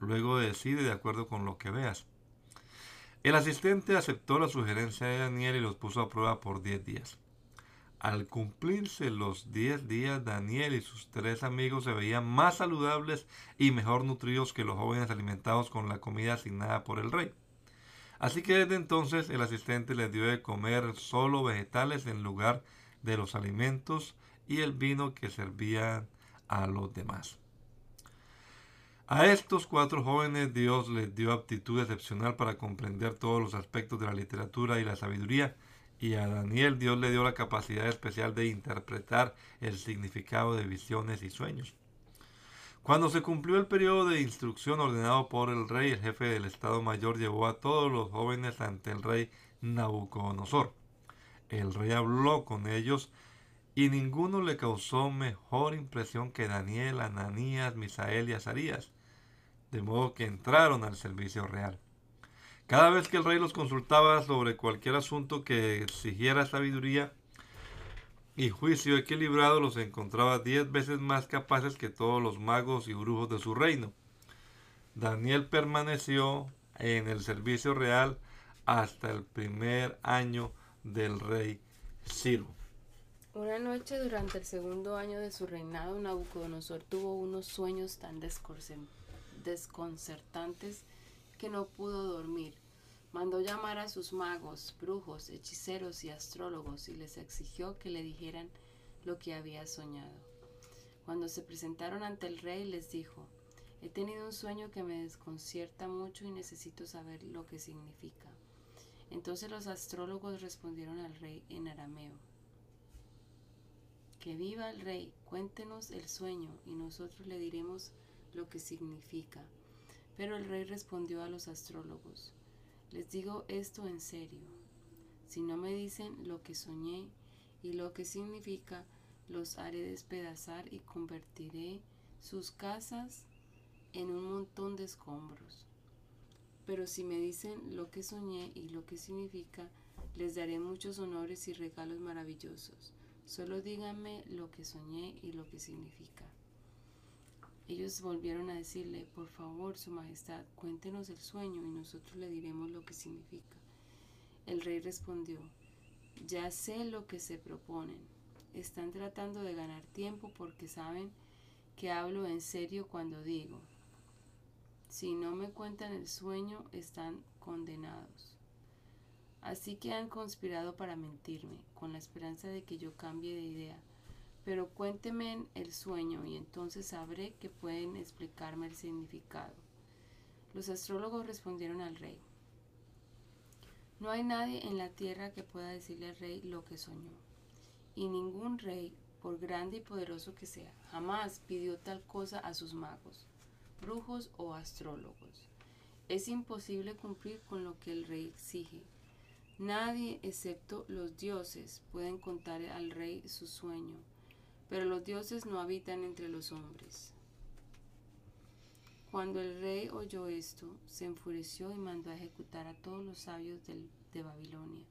Luego decide de acuerdo con lo que veas. El asistente aceptó la sugerencia de Daniel y los puso a prueba por 10 días. Al cumplirse los 10 días, Daniel y sus tres amigos se veían más saludables y mejor nutridos que los jóvenes alimentados con la comida asignada por el rey. Así que desde entonces el asistente les dio de comer solo vegetales en lugar de los alimentos y el vino que servían a los demás. A estos cuatro jóvenes Dios les dio aptitud excepcional para comprender todos los aspectos de la literatura y la sabiduría, y a Daniel Dios le dio la capacidad especial de interpretar el significado de visiones y sueños. Cuando se cumplió el periodo de instrucción ordenado por el rey, el jefe del Estado Mayor llevó a todos los jóvenes ante el rey Nabucodonosor. El rey habló con ellos y ninguno le causó mejor impresión que Daniel, Ananías, Misael y Azarías de modo que entraron al servicio real. Cada vez que el rey los consultaba sobre cualquier asunto que exigiera sabiduría y juicio equilibrado, los encontraba diez veces más capaces que todos los magos y brujos de su reino. Daniel permaneció en el servicio real hasta el primer año del rey Ciro. Una noche durante el segundo año de su reinado, Nabucodonosor tuvo unos sueños tan desconcertantes que no pudo dormir. Mandó llamar a sus magos, brujos, hechiceros y astrólogos y les exigió que le dijeran lo que había soñado. Cuando se presentaron ante el rey les dijo, he tenido un sueño que me desconcierta mucho y necesito saber lo que significa. Entonces los astrólogos respondieron al rey en arameo. Que viva el rey, cuéntenos el sueño y nosotros le diremos lo que significa. Pero el rey respondió a los astrólogos, les digo esto en serio. Si no me dicen lo que soñé y lo que significa, los haré despedazar y convertiré sus casas en un montón de escombros. Pero si me dicen lo que soñé y lo que significa, les daré muchos honores y regalos maravillosos. Solo díganme lo que soñé y lo que significa. Ellos volvieron a decirle, por favor, Su Majestad, cuéntenos el sueño y nosotros le diremos lo que significa. El rey respondió, ya sé lo que se proponen. están tratando de ganar tiempo porque saben que hablo en serio cuando digo, si no me cuentan el sueño, están condenados. Así que han conspirado para mentirme, con la esperanza de que yo cambie de idea. Pero cuénteme el sueño y entonces sabré que pueden explicarme el significado. Los astrólogos respondieron al rey. No hay nadie en la tierra que pueda decirle al rey lo que soñó. Y ningún rey, por grande y poderoso que sea, jamás pidió tal cosa a sus magos, brujos o astrólogos. Es imposible cumplir con lo que el rey exige. Nadie excepto los dioses pueden contar al rey su sueño, pero los dioses no habitan entre los hombres. Cuando el rey oyó esto, se enfureció y mandó a ejecutar a todos los sabios de Babilonia.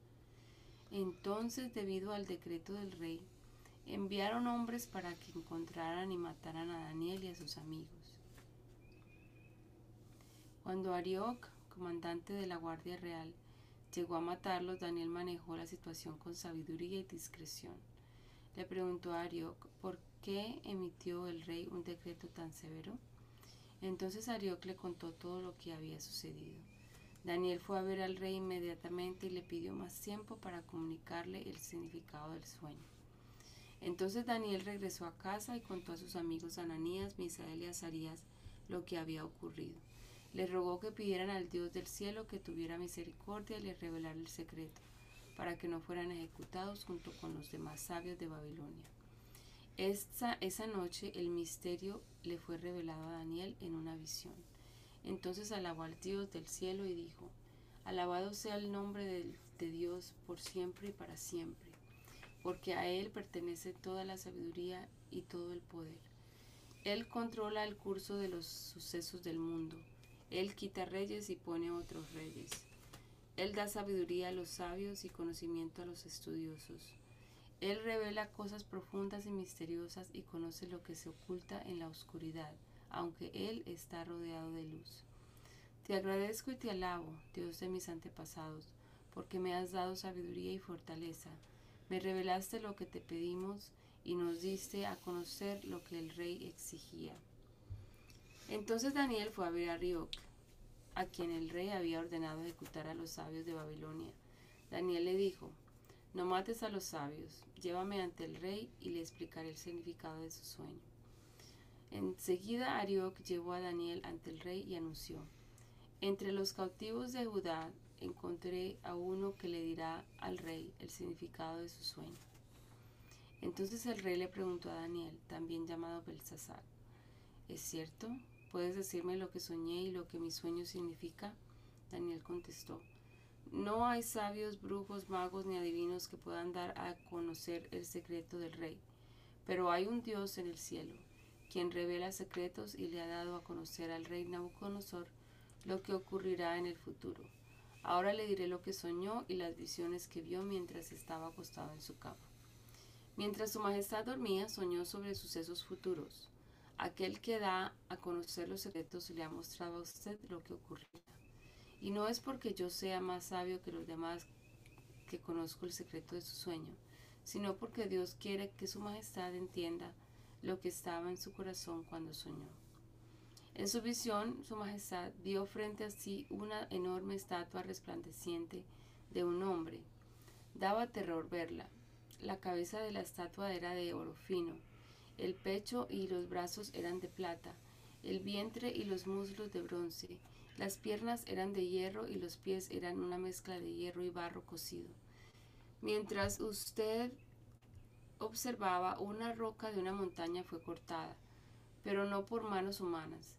Entonces, debido al decreto del rey, enviaron hombres para que encontraran y mataran a Daniel y a sus amigos. Cuando Arioc, comandante de la Guardia Real, llegó a matarlos, Daniel manejó la situación con sabiduría y discreción. Le preguntó a Arioc por qué emitió el rey un decreto tan severo. Entonces Arioc le contó todo lo que había sucedido. Daniel fue a ver al rey inmediatamente y le pidió más tiempo para comunicarle el significado del sueño. Entonces Daniel regresó a casa y contó a sus amigos Ananías, Misael y Azarías lo que había ocurrido. Le rogó que pidieran al Dios del cielo que tuviera misericordia y le revelara el secreto, para que no fueran ejecutados junto con los demás sabios de Babilonia. Esa, esa noche el misterio le fue revelado a Daniel en una visión. Entonces alabó al Dios del cielo y dijo, Alabado sea el nombre de, de Dios por siempre y para siempre, porque a Él pertenece toda la sabiduría y todo el poder. Él controla el curso de los sucesos del mundo. Él quita reyes y pone otros reyes. Él da sabiduría a los sabios y conocimiento a los estudiosos. Él revela cosas profundas y misteriosas y conoce lo que se oculta en la oscuridad, aunque Él está rodeado de luz. Te agradezco y te alabo, Dios de mis antepasados, porque me has dado sabiduría y fortaleza. Me revelaste lo que te pedimos y nos diste a conocer lo que el rey exigía. Entonces Daniel fue a ver a Rioc, a quien el rey había ordenado ejecutar a los sabios de Babilonia. Daniel le dijo, no mates a los sabios, llévame ante el rey y le explicaré el significado de su sueño. Enseguida Arioc llevó a Daniel ante el rey y anunció, entre los cautivos de Judá encontré a uno que le dirá al rey el significado de su sueño. Entonces el rey le preguntó a Daniel, también llamado Belsasar, ¿es cierto? ¿Puedes decirme lo que soñé y lo que mi sueño significa? Daniel contestó, no hay sabios, brujos, magos ni adivinos que puedan dar a conocer el secreto del rey, pero hay un Dios en el cielo, quien revela secretos y le ha dado a conocer al rey Nabucodonosor lo que ocurrirá en el futuro. Ahora le diré lo que soñó y las visiones que vio mientras estaba acostado en su cama. Mientras su majestad dormía, soñó sobre sucesos futuros. Aquel que da a conocer los secretos le ha mostrado a usted lo que ocurrirá. Y no es porque yo sea más sabio que los demás que conozco el secreto de su sueño, sino porque Dios quiere que su majestad entienda lo que estaba en su corazón cuando soñó. En su visión, su majestad vio frente a sí una enorme estatua resplandeciente de un hombre. Daba terror verla. La cabeza de la estatua era de oro fino, el pecho y los brazos eran de plata, el vientre y los muslos de bronce, las piernas eran de hierro y los pies eran una mezcla de hierro y barro cocido. Mientras usted observaba, una roca de una montaña fue cortada, pero no por manos humanas.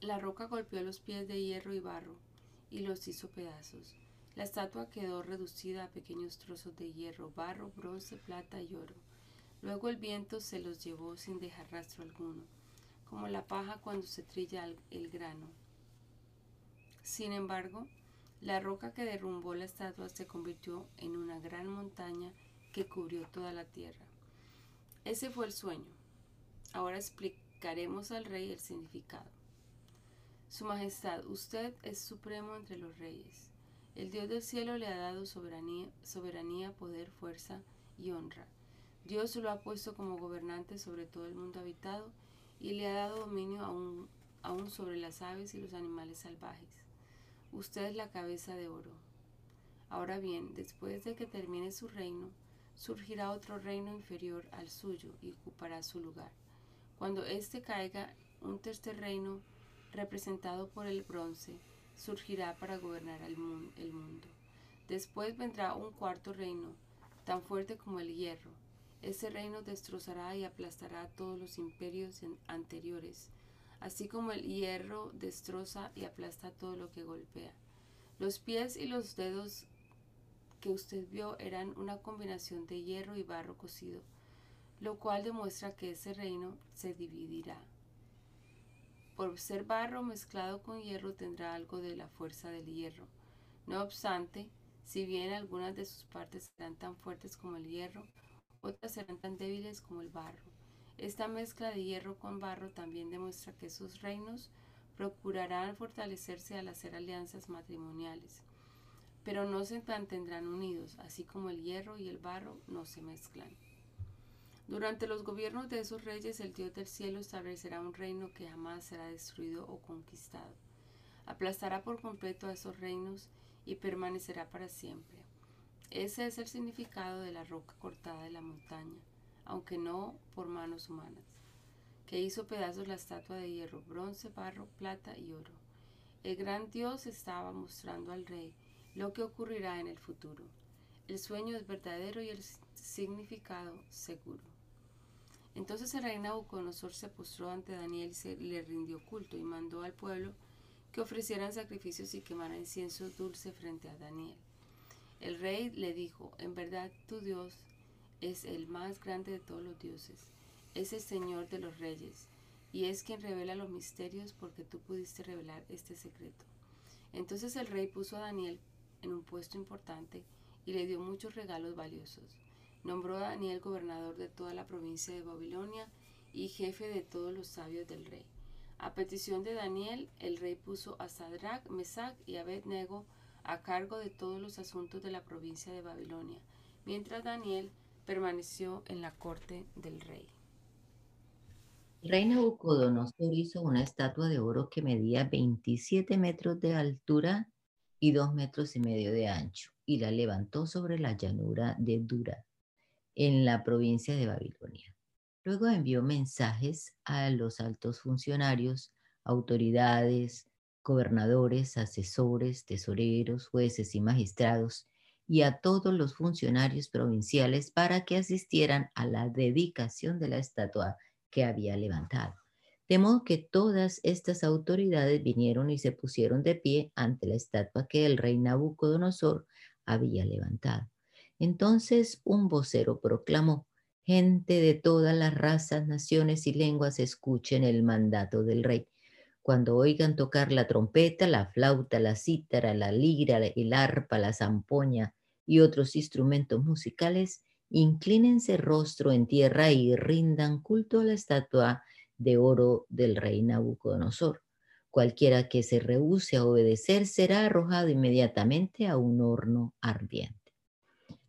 La roca golpeó los pies de hierro y barro y los hizo pedazos. La estatua quedó reducida a pequeños trozos de hierro, barro, bronce, plata y oro. Luego el viento se los llevó sin dejar rastro alguno como la paja cuando se trilla el grano. Sin embargo, la roca que derrumbó la estatua se convirtió en una gran montaña que cubrió toda la tierra. Ese fue el sueño. Ahora explicaremos al rey el significado. Su Majestad, usted es supremo entre los reyes. El Dios del cielo le ha dado soberanía, soberanía, poder, fuerza y honra. Dios lo ha puesto como gobernante sobre todo el mundo habitado y le ha dado dominio aún, sobre las aves y los animales salvajes. Usted es la cabeza de oro. Ahora bien, después de que termine su reino, surgirá otro reino inferior al suyo y ocupará su lugar. Cuando éste caiga, un tercer reino, representado por el bronce, surgirá para gobernar el mundo. Después vendrá un cuarto reino, tan fuerte como el hierro. Ese reino destrozará y aplastará todos los imperios anteriores, así como el hierro destroza y aplasta todo lo que golpea. Los pies y los dedos que usted vio eran una combinación de hierro y barro cocido, lo cual demuestra que ese reino se dividirá. Por ser barro mezclado con hierro tendrá algo de la fuerza del hierro. No obstante, si bien algunas de sus partes serán tan fuertes como el hierro, otras serán tan débiles como el barro. Esta mezcla de hierro con barro también demuestra que sus reinos procurarán fortalecerse al hacer alianzas matrimoniales pero no se mantendrán unidos, así como el hierro y el barro no se mezclan. Durante los gobiernos de esos reyes, el Dios del cielo establecerá un reino que jamás será destruido o conquistado. Aplastará por completo a esos reinos y permanecerá para siempre. Ese es el significado de la roca cortada de la montaña, aunque no por manos humanas, que hizo pedazos la estatua de hierro, bronce, barro, plata y oro. El gran Dios estaba mostrando al rey lo que ocurrirá en el futuro. El sueño es verdadero y el significado seguro. Entonces el rey Nabucodonosor se postró ante Daniel y se le rindió culto y mandó al pueblo que ofrecieran sacrificios y quemaran incienso dulce frente a Daniel. El rey le dijo, en verdad tu Dios es el más grande de todos los dioses, es el Señor de los reyes, y es quien revela los misterios porque tú pudiste revelar este secreto. Entonces el rey puso a Daniel en un puesto importante y le dio muchos regalos valiosos. Nombró a Daniel gobernador de toda la provincia de Babilonia y jefe de todos los sabios del rey. A petición de Daniel, el rey puso a Sadrach, Mesach y Abednego a cargo de todos los asuntos de la provincia de Babilonia, mientras Daniel permaneció en la corte del rey. El rey Nabucodonosor hizo una estatua de oro que medía 27 metros de altura y dos metros y medio de ancho, y la levantó sobre la llanura de Dura, en la provincia de Babilonia. Luego envió mensajes a los altos funcionarios, autoridades, gobernadores, asesores, tesoreros, jueces y magistrados, y a todos los funcionarios provinciales para que asistieran a la dedicación de la estatua que había levantado. De modo que todas estas autoridades vinieron y se pusieron de pie ante la estatua que el rey Nabucodonosor había levantado. Entonces un vocero proclamó, gente de todas las razas, naciones y lenguas, escuchen el mandato del rey. Cuando oigan tocar la trompeta, la flauta, la cítara, la lira, el arpa, la zampoña y otros instrumentos musicales, inclínense rostro en tierra y rindan culto a la estatua de oro del rey Nabucodonosor. Cualquiera que se rehúse a obedecer será arrojado inmediatamente a un horno ardiente.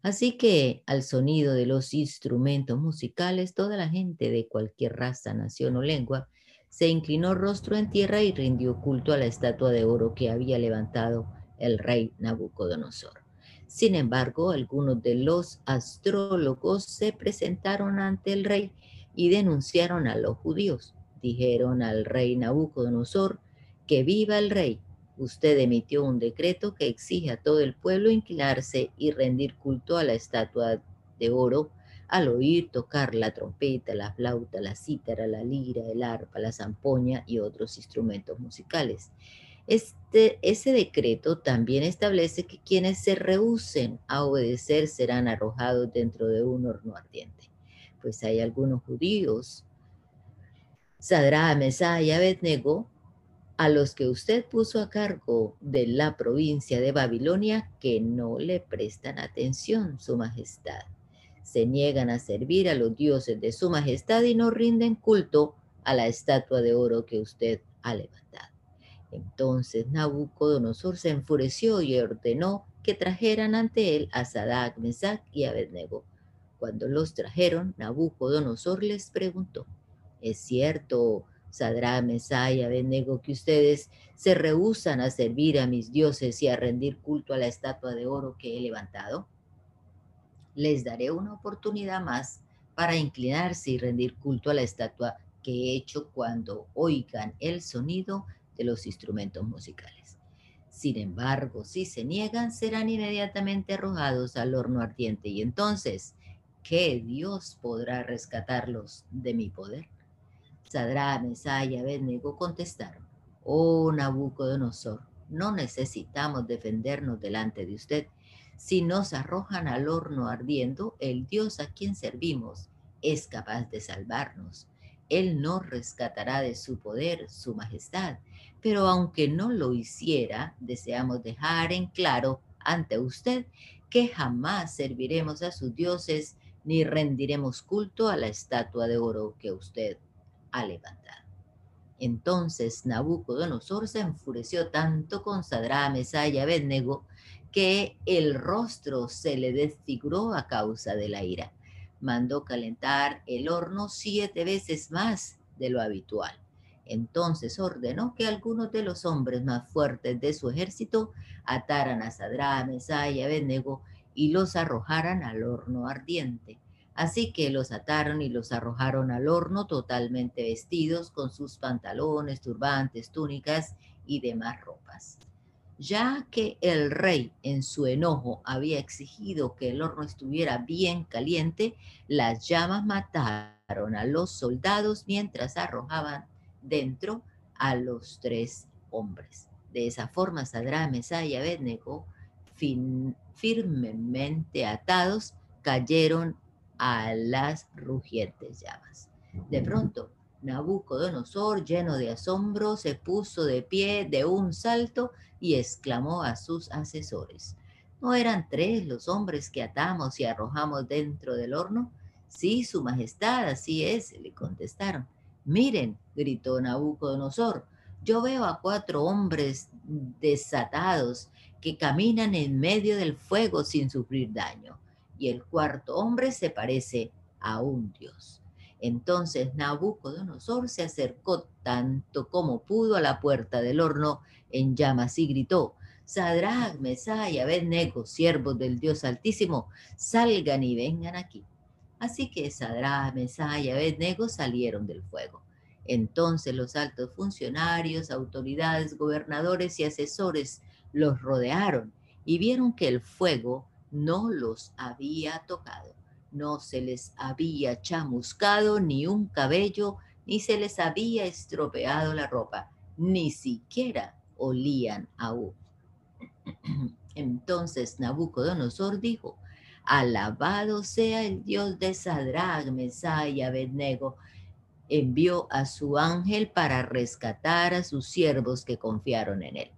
Así que al sonido de los instrumentos musicales, toda la gente de cualquier raza, nación o lengua se inclinó rostro en tierra y rindió culto a la estatua de oro que había levantado el rey Nabucodonosor. Sin embargo, algunos de los astrólogos se presentaron ante el rey y denunciaron a los judíos. Dijeron al rey Nabucodonosor, que viva el rey. Usted emitió un decreto que exige a todo el pueblo inclinarse y rendir culto a la estatua de oro al oír tocar la trompeta, la flauta, la cítara, la lira, el arpa, la zampoña y otros instrumentos musicales. Este, ese decreto también establece que quienes se rehúsen a obedecer serán arrojados dentro de un horno ardiente pues hay algunos judíos, Sadra, Mesá y Abednego, a los que usted puso a cargo de la provincia de Babilonia, que no le prestan atención, Su Majestad. Se niegan a servir a los dioses de Su Majestad y no rinden culto a la estatua de oro que usted ha levantado. Entonces Nabucodonosor se enfureció y ordenó que trajeran ante él a Sadak, Mesach y Abednego Cuando los trajeron, Nabucodonosor les preguntó, ¿es cierto, Sadrá, Mesaya, Abednego, que ustedes se rehusan a servir a mis dioses y a rendir culto a la estatua de oro que he levantado? Les daré una oportunidad más para inclinarse y rendir culto a la estatua que he hecho cuando oigan el sonido de los instrumentos musicales. Sin embargo, si se niegan, serán inmediatamente arrojados al horno ardiente y entonces, ¿qué Dios podrá rescatarlos de mi poder? Sadrá, Mesaya y Abednego contestaron, oh Nabucodonosor, no necesitamos defendernos delante de usted. Si nos arrojan al horno ardiendo, el Dios a quien servimos es capaz de salvarnos. Él nos rescatará de su poder, su majestad. Pero aunque no lo hiciera, deseamos dejar en claro ante usted que jamás serviremos a sus dioses ni rendiremos culto a la estatua de oro que usted ha levantado. Entonces Nabucodonosor se enfureció tanto con Sadrá, Mesaya y Abednego que el rostro se le desfiguró a causa de la ira mandó calentar el horno siete veces más de lo habitual. Entonces ordenó que algunos de los hombres más fuertes de su ejército ataran a Sadrá, Mesá y Abednego y los arrojaran al horno ardiente. Así que los ataron y los arrojaron al horno totalmente vestidos con sus pantalones, turbantes, túnicas y demás ropas ya que el rey en su enojo había exigido que el horno estuviera bien caliente, las llamas mataron a los soldados mientras arrojaban dentro a los tres hombres. De esa forma, Sadrá, Mesá y Abednego, firmemente atados, cayeron a las rugientes llamas. De pronto, Nabucodonosor, lleno de asombro, se puso de pie de un salto y exclamó a sus asesores, ¿no eran tres los hombres que atamos y arrojamos dentro del horno? Sí, su majestad, así es, le contestaron. Miren, gritó Nabucodonosor, yo veo a cuatro hombres desatados que caminan en medio del fuego sin sufrir daño, y el cuarto hombre se parece a un dios. Entonces Nabucodonosor se acercó tanto como pudo a la puerta del horno en llamas y gritó, Sadrach, Mesá y Abednego, siervos del Dios Altísimo, salgan y vengan aquí. Así que Sadrach, Mesá y Abednego salieron del fuego. Entonces los altos funcionarios, autoridades, gobernadores y asesores los rodearon y vieron que el fuego no los había tocado. No se les había chamuscado ni un cabello, ni se les había estropeado la ropa, ni siquiera olían aún. Entonces Nabucodonosor dijo, alabado sea el Dios de Sadrach, Mesá y Abednego, envió a su ángel para rescatar a sus siervos que confiaron en él.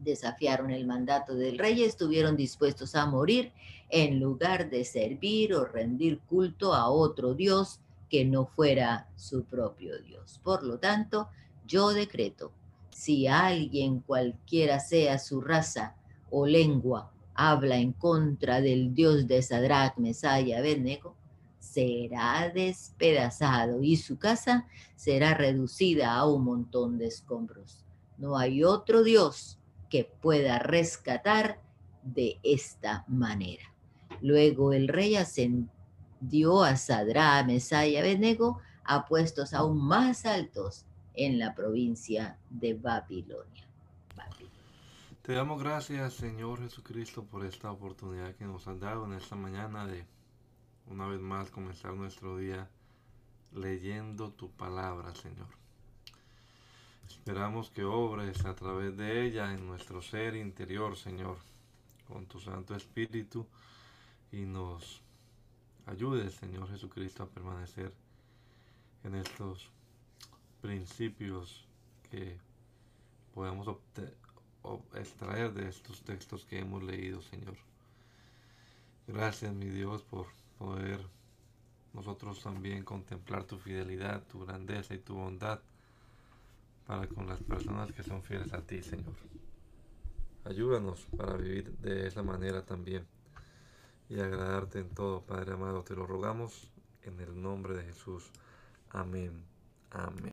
Desafiaron el mandato del rey estuvieron dispuestos a morir en lugar de servir o rendir culto a otro Dios que no fuera su propio Dios. Por lo tanto, yo decreto si alguien cualquiera sea su raza o lengua habla en contra del Dios de Sadrach, Mesaya y Abednego, será despedazado y su casa será reducida a un montón de escombros. No hay otro Dios que pueda rescatar de esta manera. Luego el rey ascendió a Sadrá, Mesaya y Abednego a puestos aún más altos en la provincia de Babilonia. Te damos gracias, Señor Jesucristo, por esta oportunidad que nos has dado en esta mañana de una vez más comenzar nuestro día leyendo tu palabra, Señor. Esperamos que obres a través de ella en nuestro ser interior, Señor, con tu Santo Espíritu y nos ayudes, Señor Jesucristo, a permanecer en estos principios que podamos extraer de estos textos que hemos leído, Señor. Gracias, mi Dios, por poder nosotros también contemplar tu fidelidad, tu grandeza y tu bondad para con las personas que son fieles a ti, Señor. Ayúdanos para vivir de esa manera también. Y agradarte en todo, Padre amado. Te lo rogamos en el nombre de Jesús. Amén. Amén.